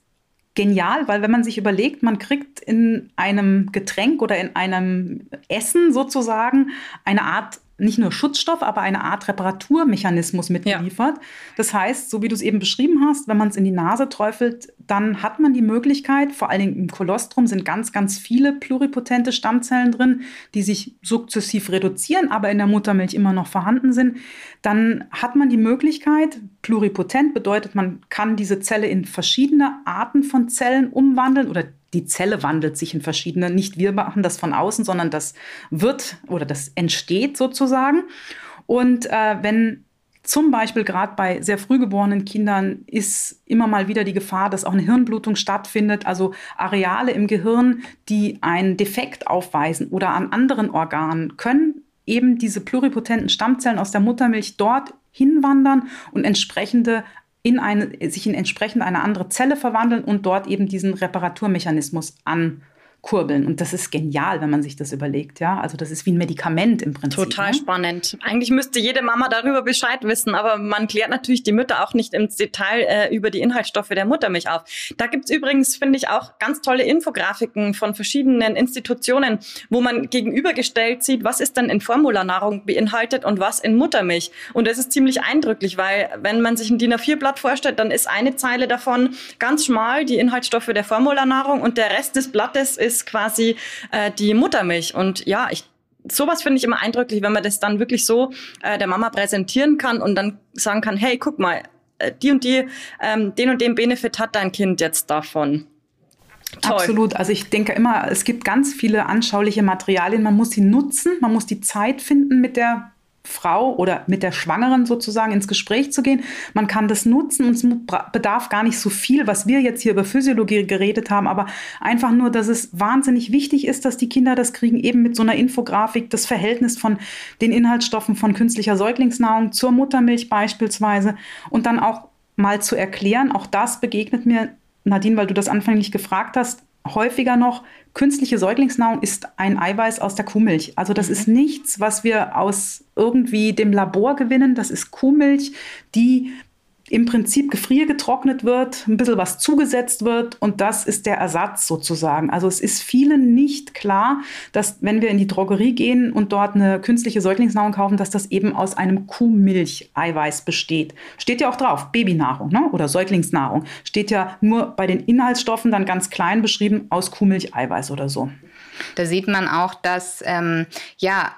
genial, weil wenn man sich überlegt, man kriegt in einem Getränk oder in einem Essen sozusagen eine Art nicht nur Schutzstoff, aber eine Art Reparaturmechanismus mitgeliefert. Ja. Das heißt, so wie du es eben beschrieben hast, wenn man es in die Nase träufelt, dann hat man die Möglichkeit, vor allen Dingen im Kolostrum sind ganz, ganz viele pluripotente Stammzellen drin, die sich sukzessiv reduzieren, aber in der Muttermilch immer noch vorhanden sind. Dann hat man die Möglichkeit, pluripotent bedeutet, man kann diese Zelle in verschiedene Arten von Zellen umwandeln oder die Zelle wandelt sich in verschiedene, nicht wir machen das von außen, sondern das wird oder das entsteht sozusagen. Und äh, wenn zum Beispiel gerade bei sehr früh geborenen Kindern ist immer mal wieder die Gefahr, dass auch eine Hirnblutung stattfindet, also Areale im Gehirn, die einen Defekt aufweisen oder an anderen Organen, können eben diese pluripotenten Stammzellen aus der Muttermilch dort hinwandern und entsprechende in eine, sich in entsprechend eine andere Zelle verwandeln und dort eben diesen Reparaturmechanismus an kurbeln. Und das ist genial, wenn man sich das überlegt. Ja, also das ist wie ein Medikament im Prinzip. Total ne? spannend. Eigentlich müsste jede Mama darüber Bescheid wissen, aber man klärt natürlich die Mütter auch nicht im Detail äh, über die Inhaltsstoffe der Muttermilch auf. Da gibt's übrigens, finde ich, auch ganz tolle Infografiken von verschiedenen Institutionen, wo man gegenübergestellt sieht, was ist denn in Formularnahrung beinhaltet und was in Muttermilch. Und das ist ziemlich eindrücklich, weil wenn man sich ein DIN A4-Blatt vorstellt, dann ist eine Zeile davon ganz schmal die Inhaltsstoffe der Formularnahrung und der Rest des Blattes ist ist quasi äh, die Muttermilch. Und ja, ich sowas finde ich immer eindrücklich, wenn man das dann wirklich so äh, der Mama präsentieren kann und dann sagen kann, hey, guck mal, äh, die und die, ähm, den und den Benefit hat dein Kind jetzt davon. Toll. Absolut. Also ich denke immer, es gibt ganz viele anschauliche Materialien. Man muss sie nutzen, man muss die Zeit finden mit der Frau oder mit der Schwangeren sozusagen ins Gespräch zu gehen. Man kann das nutzen und es bedarf gar nicht so viel, was wir jetzt hier über Physiologie geredet haben, aber einfach nur, dass es wahnsinnig wichtig ist, dass die Kinder das kriegen, eben mit so einer Infografik, das Verhältnis von den Inhaltsstoffen von künstlicher Säuglingsnahrung zur Muttermilch beispielsweise und dann auch mal zu erklären, auch das begegnet mir, Nadine, weil du das anfänglich gefragt hast, häufiger noch, künstliche Säuglingsnahrung ist ein Eiweiß aus der Kuhmilch. Also das mhm. ist nichts, was wir aus irgendwie dem Labor gewinnen. Das ist Kuhmilch, die im Prinzip gefriergetrocknet wird, ein bisschen was zugesetzt wird und das ist der Ersatz sozusagen. Also es ist vielen nicht klar, dass wenn wir in die Drogerie gehen und dort eine künstliche Säuglingsnahrung kaufen, dass das eben aus einem Kuhmilch-Eiweiß besteht. Steht ja auch drauf, Babynahrung ne? oder Säuglingsnahrung. Steht ja nur bei den Inhaltsstoffen dann ganz klein beschrieben aus Kuhmilch-Eiweiß oder so. Da sieht man auch, dass ähm, ja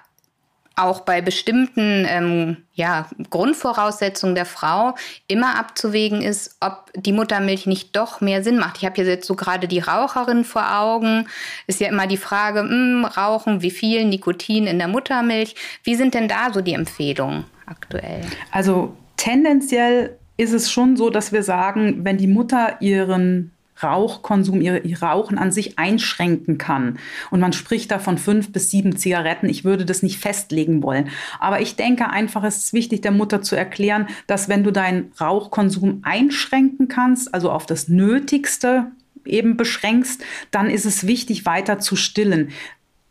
auch bei bestimmten ähm, ja, Grundvoraussetzungen der Frau immer abzuwägen ist, ob die Muttermilch nicht doch mehr Sinn macht. Ich habe hier jetzt so gerade die Raucherin vor Augen. Ist ja immer die Frage, mh, hm, Rauchen, wie viel Nikotin in der Muttermilch? Wie sind denn da so die Empfehlungen aktuell? Also tendenziell ist es schon so, dass wir sagen, wenn die Mutter ihren Rauchkonsum, ihr, ihr, Rauchen an sich einschränken kann. Und man spricht da von fünf bis sieben Zigaretten. Ich würde das nicht festlegen wollen. Aber ich denke einfach, es ist wichtig, der Mutter zu erklären, dass wenn du deinen Rauchkonsum einschränken kannst, also auf das Nötigste eben beschränkst, dann ist es wichtig, weiter zu stillen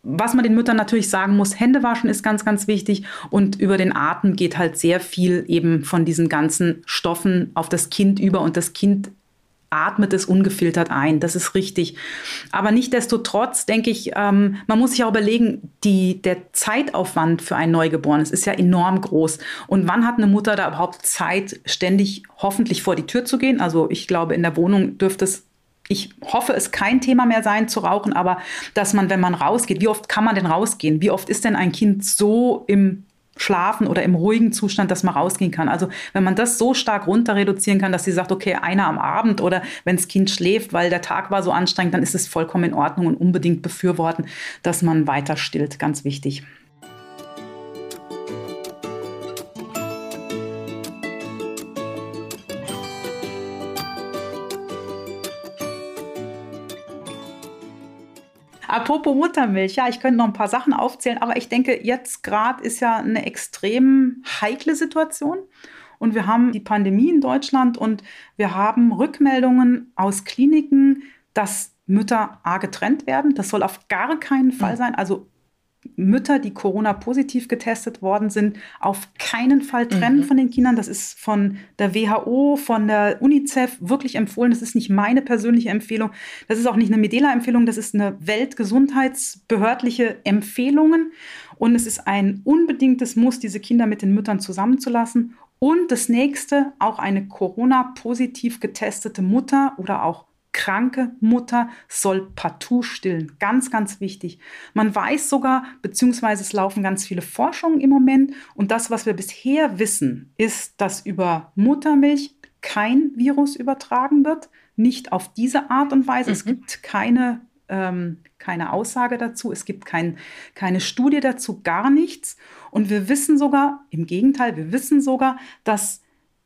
was man den Müttern natürlich sagen muss, Hände waschen ist ganz, ganz wichtig und über den Atem geht halt sehr viel eben von diesen ganzen Stoffen auf das Kind über und das Kind atmet es ungefiltert ein. Das ist richtig. Aber nichtdestotrotz denke ich, ähm, man muss sich auch überlegen, die, der Zeitaufwand für ein Neugeborenes ist ja enorm groß. Und wann hat eine Mutter da überhaupt Zeit, ständig hoffentlich vor die Tür zu gehen? Also ich glaube, in der Wohnung dürfte es ich hoffe, es kein Thema mehr sein zu rauchen, aber dass man, wenn man rausgeht, wie oft kann man denn rausgehen? Wie oft ist denn ein Kind so im schlafen oder im ruhigen Zustand, dass man rausgehen kann. Also wenn man das so stark runter reduzieren kann, dass sie sagt, okay, einer am Abend oder wenn das Kind schläft, weil der Tag war so anstrengend, dann ist es vollkommen in Ordnung und unbedingt befürworten, dass man weiter stillt. Ganz wichtig. Apropos Muttermilch, ja, ich könnte noch ein paar Sachen aufzählen, aber ich denke, jetzt gerade ist ja eine extrem heikle Situation. Und wir haben die Pandemie in Deutschland und wir haben Rückmeldungen aus Kliniken, dass Mütter A getrennt werden. Das soll auf gar keinen Fall hm. sein. Also Mütter, die Corona-positiv getestet worden sind, auf keinen Fall trennen mhm. von den Kindern. Das ist von der WHO, von der UNICEF wirklich empfohlen. Das ist nicht meine persönliche Empfehlung. Das ist auch nicht eine Medela-Empfehlung. Das ist eine weltgesundheitsbehördliche Empfehlung. Und es ist ein unbedingtes Muss, diese Kinder mit den Müttern zusammenzulassen. Und das nächste, auch eine Corona-positiv getestete Mutter oder auch kranke Mutter soll partout stillen. Ganz, ganz wichtig. Man weiß sogar, beziehungsweise es laufen ganz viele Forschungen im Moment. Und das, was wir bisher wissen, ist, dass über Muttermilch kein Virus übertragen wird. Nicht auf diese Art und Weise. Mhm. Es gibt keine, ähm, keine Aussage dazu. Es gibt kein, keine Studie dazu, gar nichts. Und wir wissen sogar, im Gegenteil, wir wissen sogar, dass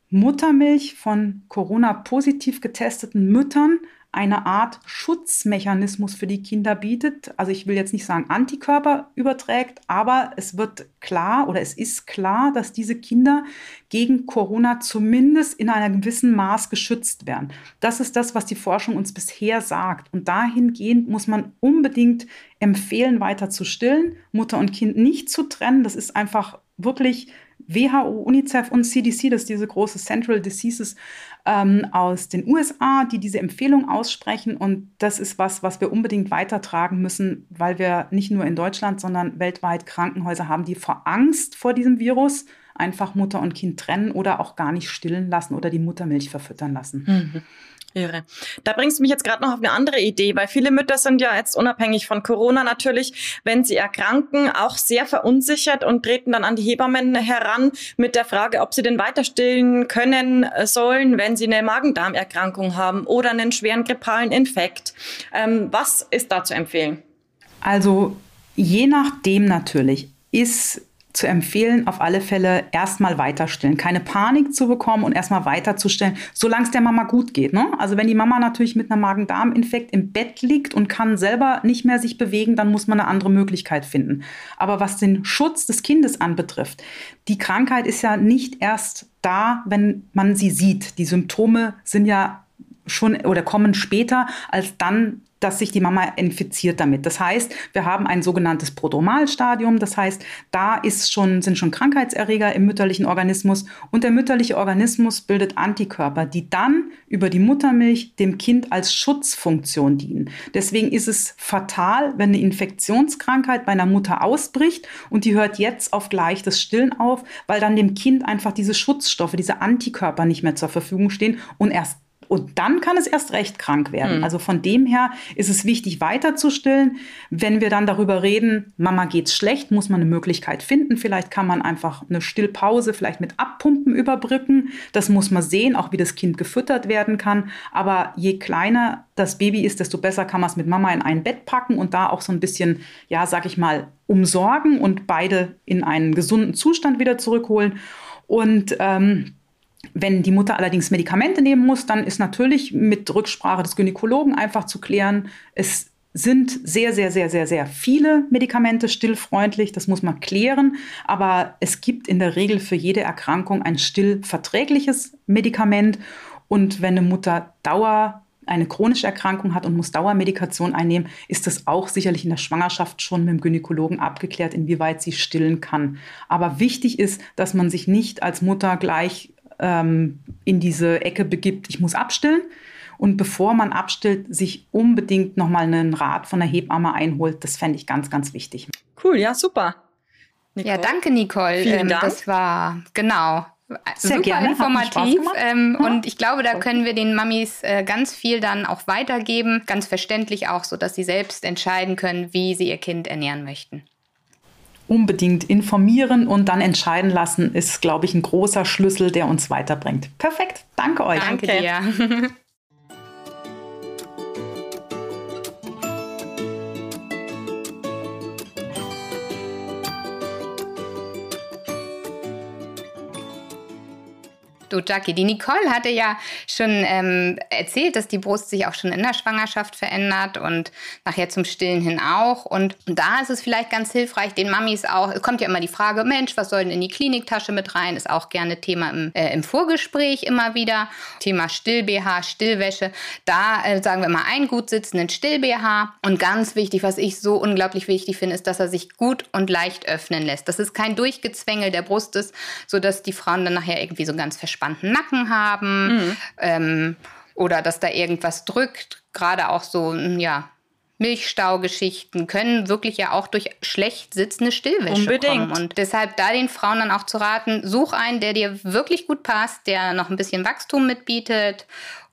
Muttermilch von Corona positiv getesteten Müttern eine Art Schutzmechanismus für die Kinder bietet. Also ich will jetzt nicht sagen Antikörper überträgt, aber es wird klar oder es ist klar, dass diese Kinder gegen Corona zumindest in einem gewissen Maß geschützt werden. Das ist das, was die Forschung uns bisher sagt. Und dahingehend muss man unbedingt empfehlen, weiter zu stillen, Mutter und Kind nicht zu trennen. Das ist einfach wirklich WHO, UNICEF und CDC, das ist diese große Central Diseases ähm, aus den USA, die diese Empfehlung aussprechen. Und das ist was, was wir unbedingt weitertragen müssen, weil wir nicht nur in Deutschland, sondern weltweit Krankenhäuser haben, die vor Angst vor diesem Virus einfach Mutter und Kind trennen oder auch gar nicht stillen lassen oder die Muttermilch verfüttern lassen. Mhm. Irre. Da bringst du mich jetzt gerade noch auf eine andere Idee, weil viele Mütter sind ja jetzt unabhängig von Corona natürlich, wenn sie erkranken, auch sehr verunsichert und treten dann an die Hebammen heran mit der Frage, ob sie denn weiter stillen können äh, sollen, wenn sie eine Magen-Darm-Erkrankung haben oder einen schweren grippalen Infekt. Ähm, was ist da zu empfehlen? Also je nachdem natürlich ist zu empfehlen, auf alle Fälle erstmal weiterstellen. Keine Panik zu bekommen und erstmal weiterzustellen, solange es der Mama gut geht. Ne? Also wenn die Mama natürlich mit einem Magen-Darm-Infekt im Bett liegt und kann selber nicht mehr sich bewegen, dann muss man eine andere Möglichkeit finden. Aber was den Schutz des Kindes anbetrifft, die Krankheit ist ja nicht erst da, wenn man sie sieht. Die Symptome sind ja schon oder kommen später, als dann dass sich die Mama infiziert damit. Das heißt, wir haben ein sogenanntes Prodromalstadium. Das heißt, da ist schon, sind schon Krankheitserreger im mütterlichen Organismus und der mütterliche Organismus bildet Antikörper, die dann über die Muttermilch dem Kind als Schutzfunktion dienen. Deswegen ist es fatal, wenn eine Infektionskrankheit bei einer Mutter ausbricht und die hört jetzt auf gleich das Stillen auf, weil dann dem Kind einfach diese Schutzstoffe, diese Antikörper nicht mehr zur Verfügung stehen und erst und dann kann es erst recht krank werden. Mhm. Also von dem her ist es wichtig, weiter zu stillen. Wenn wir dann darüber reden, Mama geht's schlecht, muss man eine Möglichkeit finden. Vielleicht kann man einfach eine Stillpause vielleicht mit Abpumpen überbrücken. Das muss man sehen, auch wie das Kind gefüttert werden kann. Aber je kleiner das Baby ist, desto besser kann man es mit Mama in ein Bett packen und da auch so ein bisschen, ja, sag ich mal, umsorgen und beide in einen gesunden Zustand wieder zurückholen. Und ähm, wenn die Mutter allerdings Medikamente nehmen muss, dann ist natürlich mit Rücksprache des Gynäkologen einfach zu klären, es sind sehr, sehr, sehr, sehr, sehr viele Medikamente stillfreundlich. Das muss man klären. Aber es gibt in der Regel für jede Erkrankung ein stillverträgliches Medikament. Und wenn eine Mutter Dauer eine chronische Erkrankung hat und muss Dauermedikation einnehmen, ist das auch sicherlich in der Schwangerschaft schon mit dem Gynäkologen abgeklärt, inwieweit sie stillen kann. Aber wichtig ist, dass man sich nicht als Mutter gleich ähm, in diese Ecke begibt, ich muss abstillen. Und bevor man abstillt, sich unbedingt nochmal einen Rat von der Hebamme einholt. Das fände ich ganz, ganz wichtig. Cool, ja, super. Nicole. Ja, danke, Nicole. Vielen ähm, Dank. Das war, genau, sehr super gerne. informativ. Ähm, ja. Und ich glaube, da können wir den Mamis äh, ganz viel dann auch weitergeben. Ganz verständlich auch, so dass sie selbst entscheiden können, wie sie ihr Kind ernähren möchten unbedingt informieren und dann entscheiden lassen, ist, glaube ich, ein großer Schlüssel, der uns weiterbringt. Perfekt. Danke euch. Danke dir. Du, Jackie, die Nicole hatte ja schon ähm, erzählt, dass die Brust sich auch schon in der Schwangerschaft verändert und nachher zum Stillen hin auch. Und da ist es vielleicht ganz hilfreich, den Mamis auch, es kommt ja immer die Frage, Mensch, was soll denn in die Kliniktasche mit rein? Ist auch gerne Thema im, äh, im Vorgespräch immer wieder. Thema Still-BH, Stillwäsche. Da äh, sagen wir mal einen gut sitzenden Still-BH. Und ganz wichtig, was ich so unglaublich wichtig finde, ist, dass er sich gut und leicht öffnen lässt. Dass es kein Durchgezwängel der Brust ist, sodass die Frauen dann nachher irgendwie so ganz verspannt verspannten Nacken haben mhm. ähm, oder dass da irgendwas drückt. Gerade auch so, ja, Milchstaugeschichten können wirklich ja auch durch schlecht sitzende Stillwäsche Unbedingt. kommen. Und deshalb da den Frauen dann auch zu raten, such einen, der dir wirklich gut passt, der noch ein bisschen Wachstum mitbietet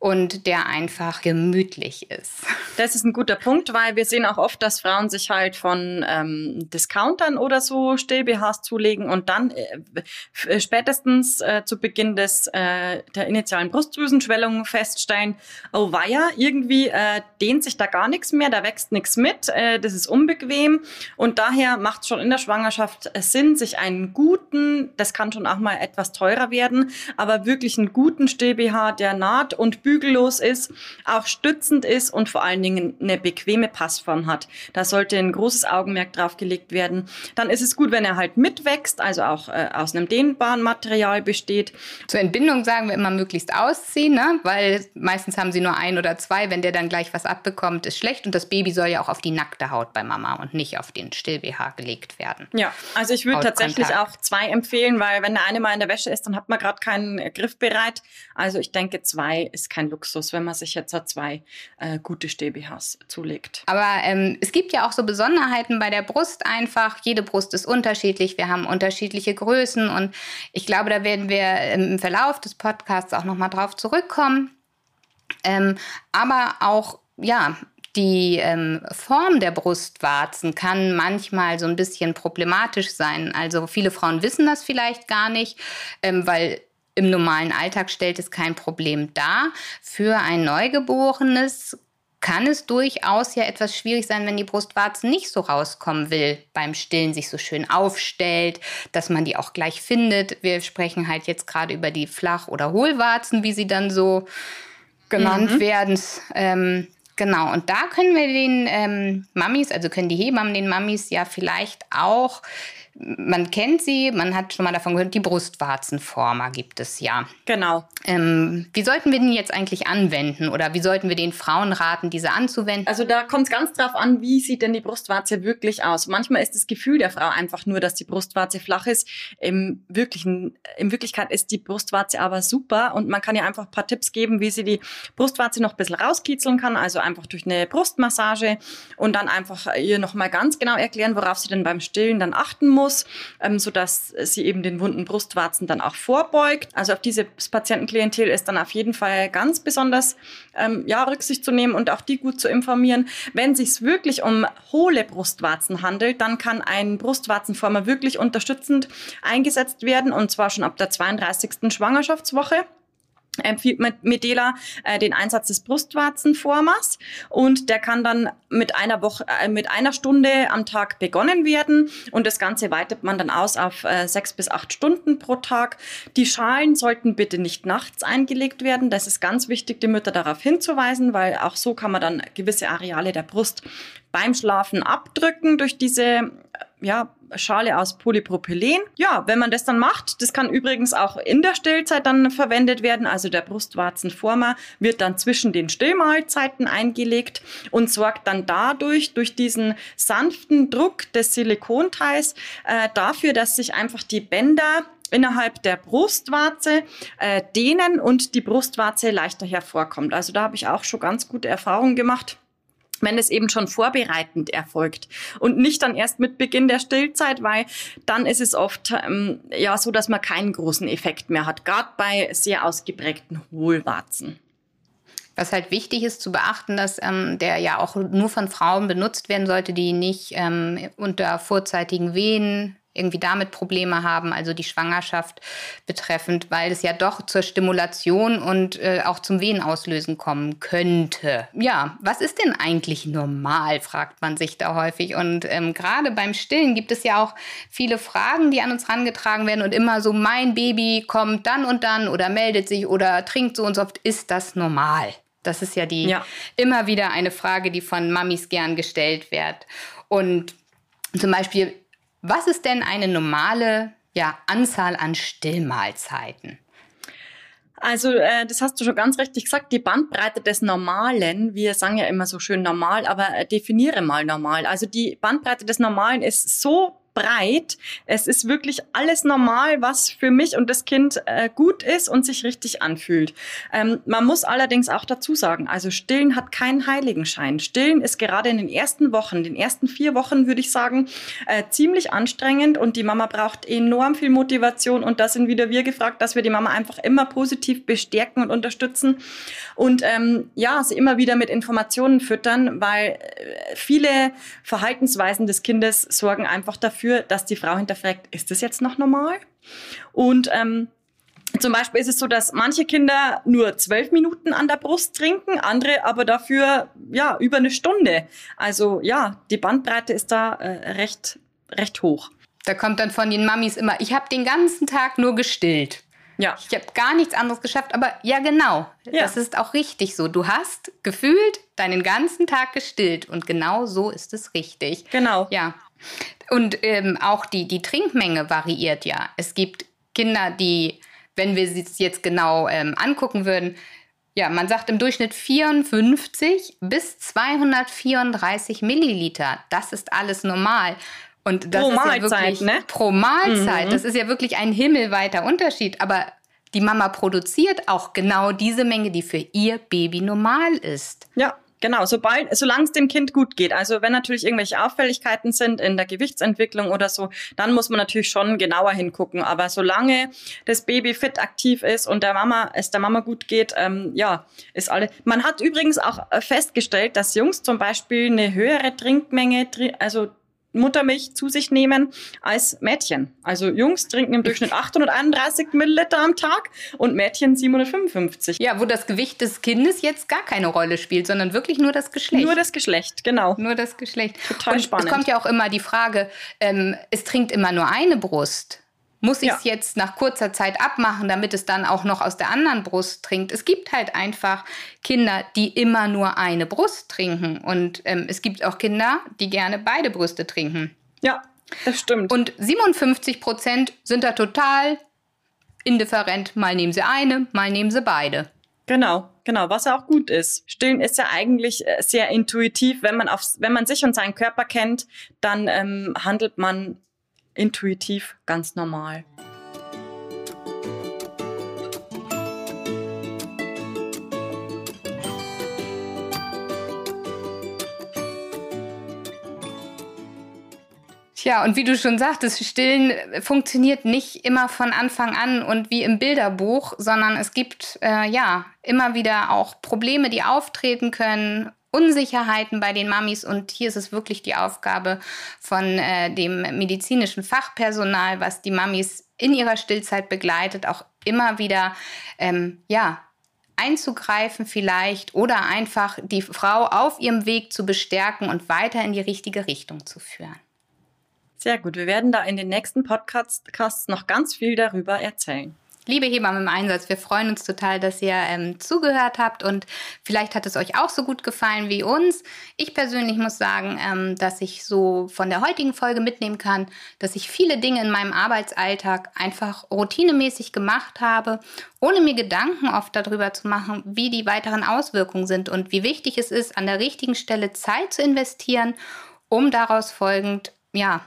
und der einfach gemütlich ist. Das ist ein guter Punkt, weil wir sehen auch oft, dass Frauen sich halt von ähm, Discountern oder so Still-BHs zulegen und dann äh, spätestens äh, zu Beginn des äh, der initialen Brustdrüsenschwellung feststellen, oh weia, irgendwie äh, dehnt sich da gar nichts mehr, da wächst nichts mit, äh, das ist unbequem und daher macht es schon in der Schwangerschaft Sinn, sich einen guten, das kann schon auch mal etwas teurer werden, aber wirklich einen guten Still-BH, der naht und bügelt bügellos ist, auch stützend ist und vor allen Dingen eine bequeme Passform hat. Da sollte ein großes Augenmerk drauf gelegt werden. Dann ist es gut, wenn er halt mitwächst, also auch äh, aus einem dehnbaren Material besteht. Zur Entbindung sagen wir immer möglichst ausziehen, ne? weil meistens haben sie nur ein oder zwei. Wenn der dann gleich was abbekommt, ist schlecht. Und das Baby soll ja auch auf die nackte Haut bei Mama und nicht auf den Still-BH gelegt werden. Ja, also ich würde tatsächlich auch zwei empfehlen, weil wenn der eine mal in der Wäsche ist, dann hat man gerade keinen Griff bereit. Also ich denke, zwei ist kein Luxus, wenn man sich jetzt zwei äh, gute Still-BHs zulegt. Aber ähm, es gibt ja auch so Besonderheiten bei der Brust einfach. Jede Brust ist unterschiedlich. Wir haben unterschiedliche Größen und ich glaube, da werden wir im Verlauf des Podcasts auch nochmal drauf zurückkommen. Ähm, aber auch, ja, die ähm, Form der Brustwarzen kann manchmal so ein bisschen problematisch sein. Also viele Frauen wissen das vielleicht gar nicht, ähm, weil im normalen Alltag stellt es kein Problem dar. Für ein Neugeborenes kann es durchaus ja etwas schwierig sein, wenn die Brustwarze nicht so rauskommen will beim Stillen, sich so schön aufstellt, dass man die auch gleich findet. Wir sprechen halt jetzt gerade über die Flach- oder Hohlwarzen, wie sie dann so genannt mhm. werden. Ähm, genau, und da können wir den ähm, Mamis, also können die Hebammen den Mamis ja vielleicht auch man kennt sie, man hat schon mal davon gehört, die Brustwarzenformer gibt es ja. Genau. Ähm, wie sollten wir den jetzt eigentlich anwenden oder wie sollten wir den Frauen raten, diese anzuwenden? Also da kommt es ganz drauf an, wie sieht denn die Brustwarze wirklich aus. Manchmal ist das Gefühl der Frau einfach nur, dass die Brustwarze flach ist. Im, wirklichen, in Wirklichkeit ist die Brustwarze aber super und man kann ihr einfach ein paar Tipps geben, wie sie die Brustwarze noch ein bisschen rauskitzeln kann, also einfach durch eine Brustmassage und dann einfach ihr nochmal ganz genau erklären, worauf sie denn beim Stillen dann achten muss muss, ähm, sodass sie eben den wunden Brustwarzen dann auch vorbeugt. Also auf diese Patientenklientel ist dann auf jeden Fall ganz besonders ähm, ja, Rücksicht zu nehmen und auch die gut zu informieren. Wenn es sich wirklich um hohle Brustwarzen handelt, dann kann ein Brustwarzenformer wirklich unterstützend eingesetzt werden und zwar schon ab der 32. Schwangerschaftswoche empfiehlt Medela äh, den Einsatz des Brustwarzenformers und der kann dann mit einer Woche äh, mit einer Stunde am Tag begonnen werden und das Ganze weitet man dann aus auf äh, sechs bis acht Stunden pro Tag. Die Schalen sollten bitte nicht nachts eingelegt werden. Das ist ganz wichtig, die Mütter darauf hinzuweisen, weil auch so kann man dann gewisse Areale der Brust beim Schlafen abdrücken durch diese ja, Schale aus Polypropylen. Ja, wenn man das dann macht, das kann übrigens auch in der Stillzeit dann verwendet werden. Also der Brustwarzenformer wird dann zwischen den Stillmahlzeiten eingelegt und sorgt dann dadurch, durch diesen sanften Druck des Silikonteils, äh, dafür, dass sich einfach die Bänder innerhalb der Brustwarze äh, dehnen und die Brustwarze leichter hervorkommt. Also da habe ich auch schon ganz gute Erfahrungen gemacht wenn es eben schon vorbereitend erfolgt und nicht dann erst mit Beginn der Stillzeit, weil dann ist es oft ähm, ja so, dass man keinen großen Effekt mehr hat, gerade bei sehr ausgeprägten Hohlwarzen. Was halt wichtig ist zu beachten, dass ähm, der ja auch nur von Frauen benutzt werden sollte, die nicht ähm, unter vorzeitigen Wehen irgendwie damit Probleme haben, also die Schwangerschaft betreffend, weil es ja doch zur Stimulation und äh, auch zum Venenauslösen kommen könnte. Ja, was ist denn eigentlich normal, fragt man sich da häufig. Und ähm, gerade beim Stillen gibt es ja auch viele Fragen, die an uns herangetragen werden und immer so, mein Baby kommt dann und dann oder meldet sich oder trinkt so und so oft. Ist das normal? Das ist ja die ja. immer wieder eine Frage, die von Mamis gern gestellt wird. Und zum Beispiel, was ist denn eine normale ja, Anzahl an Stillmahlzeiten? Also, äh, das hast du schon ganz richtig gesagt, die Bandbreite des Normalen, wir sagen ja immer so schön normal, aber äh, definiere mal normal. Also die Bandbreite des Normalen ist so breit. Es ist wirklich alles normal, was für mich und das Kind äh, gut ist und sich richtig anfühlt. Ähm, man muss allerdings auch dazu sagen, also Stillen hat keinen Heiligenschein. Stillen ist gerade in den ersten Wochen, den ersten vier Wochen würde ich sagen, äh, ziemlich anstrengend und die Mama braucht enorm viel Motivation und da sind wieder wir gefragt, dass wir die Mama einfach immer positiv bestärken und unterstützen und ähm, ja, sie immer wieder mit Informationen füttern, weil äh, viele Verhaltensweisen des Kindes sorgen einfach dafür, dafür, dass die Frau hinterfragt, ist das jetzt noch normal? Und ähm, zum Beispiel ist es so, dass manche Kinder nur zwölf Minuten an der Brust trinken, andere aber dafür ja über eine Stunde. Also ja, die Bandbreite ist da äh, recht recht hoch. Da kommt dann von den Mamis immer, ich habe den ganzen Tag nur gestillt. Ja. Ich habe gar nichts anderes geschafft, aber ja, genau. Ja. Das ist auch richtig so. Du hast gefühlt deinen ganzen Tag gestillt und genau so ist es richtig. Genau. Ja. Und ähm, auch die, die Trinkmenge variiert ja. Es gibt Kinder, die, wenn wir sie jetzt genau ähm, angucken würden, ja, man sagt im Durchschnitt 54 bis 234 Milliliter. Das ist alles normal. Und das pro ist Mahlzeit, ja wirklich ne? pro Mahlzeit. Mhm. Das ist ja wirklich ein himmelweiter Unterschied. Aber die Mama produziert auch genau diese Menge, die für ihr Baby normal ist. Ja. Genau, sobald, solange es dem Kind gut geht. Also wenn natürlich irgendwelche Auffälligkeiten sind in der Gewichtsentwicklung oder so, dann muss man natürlich schon genauer hingucken. Aber solange das Baby fit aktiv ist und der Mama, es der Mama gut geht, ähm, ja, ist alle. Man hat übrigens auch äh, festgestellt, dass Jungs zum Beispiel eine höhere Trinkmenge, also Muttermilch zu sich nehmen als Mädchen. Also Jungs trinken im Durchschnitt 831 Milliliter am Tag und Mädchen 755. Ja, wo das Gewicht des Kindes jetzt gar keine Rolle spielt, sondern wirklich nur das Geschlecht. Nur das Geschlecht, genau. Nur das Geschlecht. Total und spannend. Es kommt ja auch immer die Frage, ähm, es trinkt immer nur eine Brust. Muss ich es Ja. jetzt nach kurzer Zeit abmachen, damit es dann auch noch aus der anderen Brust trinkt? Es gibt halt einfach Kinder, die immer nur eine Brust trinken. Und ähm, es gibt auch Kinder, die gerne beide Brüste trinken. Ja, das stimmt. Und 57 Prozent sind da total indifferent. Mal nehmen sie eine, mal nehmen sie beide. Genau, genau, was ja auch gut ist. Stillen ist ja eigentlich äh, sehr intuitiv. Wenn man, auf, wenn man sich und seinen Körper kennt, dann ähm, handelt man intuitiv ganz normal. Tja, und wie du schon sagtest, Stillen funktioniert nicht immer von Anfang an und wie im Bilderbuch, sondern es gibt äh, ja immer wieder auch Probleme, die auftreten können, Unsicherheiten bei den Mamis und hier ist es wirklich die Aufgabe von äh, dem medizinischen Fachpersonal, was die Mamis in ihrer Stillzeit begleitet, auch immer wieder ähm, ja einzugreifen vielleicht oder einfach die Frau auf ihrem Weg zu bestärken und weiter in die richtige Richtung zu führen. Sehr gut. Wir werden da in den nächsten Podcasts noch ganz viel darüber erzählen. Liebe Hebammen im Einsatz, wir freuen uns total, dass ihr ähm, zugehört habt und vielleicht hat es euch auch so gut gefallen wie uns. Ich persönlich muss sagen, ähm, dass ich so von der heutigen Folge mitnehmen kann, dass ich viele Dinge in meinem Arbeitsalltag einfach routinemäßig gemacht habe, ohne mir Gedanken oft darüber zu machen, wie die weiteren Auswirkungen sind und wie wichtig es ist, an der richtigen Stelle Zeit zu investieren, um daraus folgend, ja,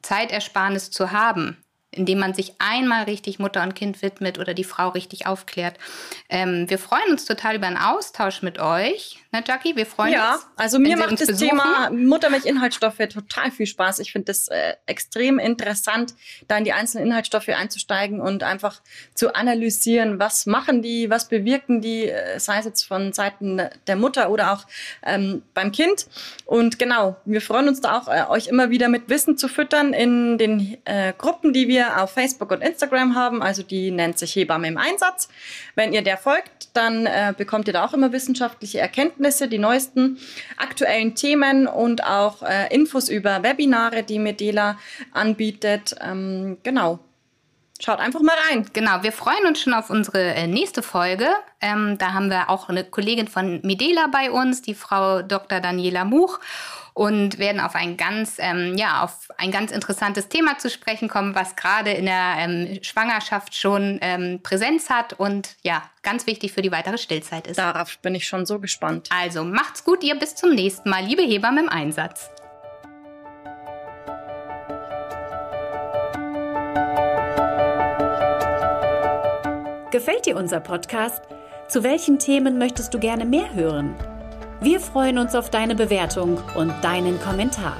Zeitersparnis zu haben, indem man sich einmal richtig Mutter und Kind widmet oder die Frau richtig aufklärt. Ähm, wir freuen uns total über einen Austausch mit euch. Ne, Jackie? Wir freuen Ja, uns. also wenn mir macht das besuchen. Thema Muttermilch-Inhaltsstoffe total viel Spaß. Ich finde das äh, extrem interessant, da in die einzelnen Inhaltsstoffe einzusteigen und einfach zu analysieren, was machen die, was bewirken die, äh, sei es jetzt von Seiten der Mutter oder auch ähm, beim Kind. Und genau, wir freuen uns da auch, äh, euch immer wieder mit Wissen zu füttern in den äh, Gruppen, die wir auf Facebook und Instagram haben. Also die nennt sich Hebamme im Einsatz. Wenn ihr der folgt, dann äh, bekommt ihr da auch immer wissenschaftliche Erkenntnisse, die neuesten aktuellen Themen und auch äh, Infos über Webinare, die Medela anbietet. Ähm, genau. Schaut einfach mal rein. Genau, wir freuen uns schon auf unsere äh, nächste Folge. Ähm, da haben wir auch eine Kollegin von Medela bei uns, die Frau Dr. Daniela Much. Und werden auf ein ganz, ähm, ja, auf ein ganz interessantes Thema zu sprechen kommen, was gerade in der ähm, Schwangerschaft schon ähm, Präsenz hat und ja, ganz wichtig für die weitere Stillzeit ist. Darauf bin ich schon so gespannt. Also macht's gut, ihr bis zum nächsten Mal, liebe Hebammen im Einsatz. Gefällt dir unser Podcast? Zu welchen Themen möchtest du gerne mehr hören? Wir freuen uns auf deine Bewertung und deinen Kommentar.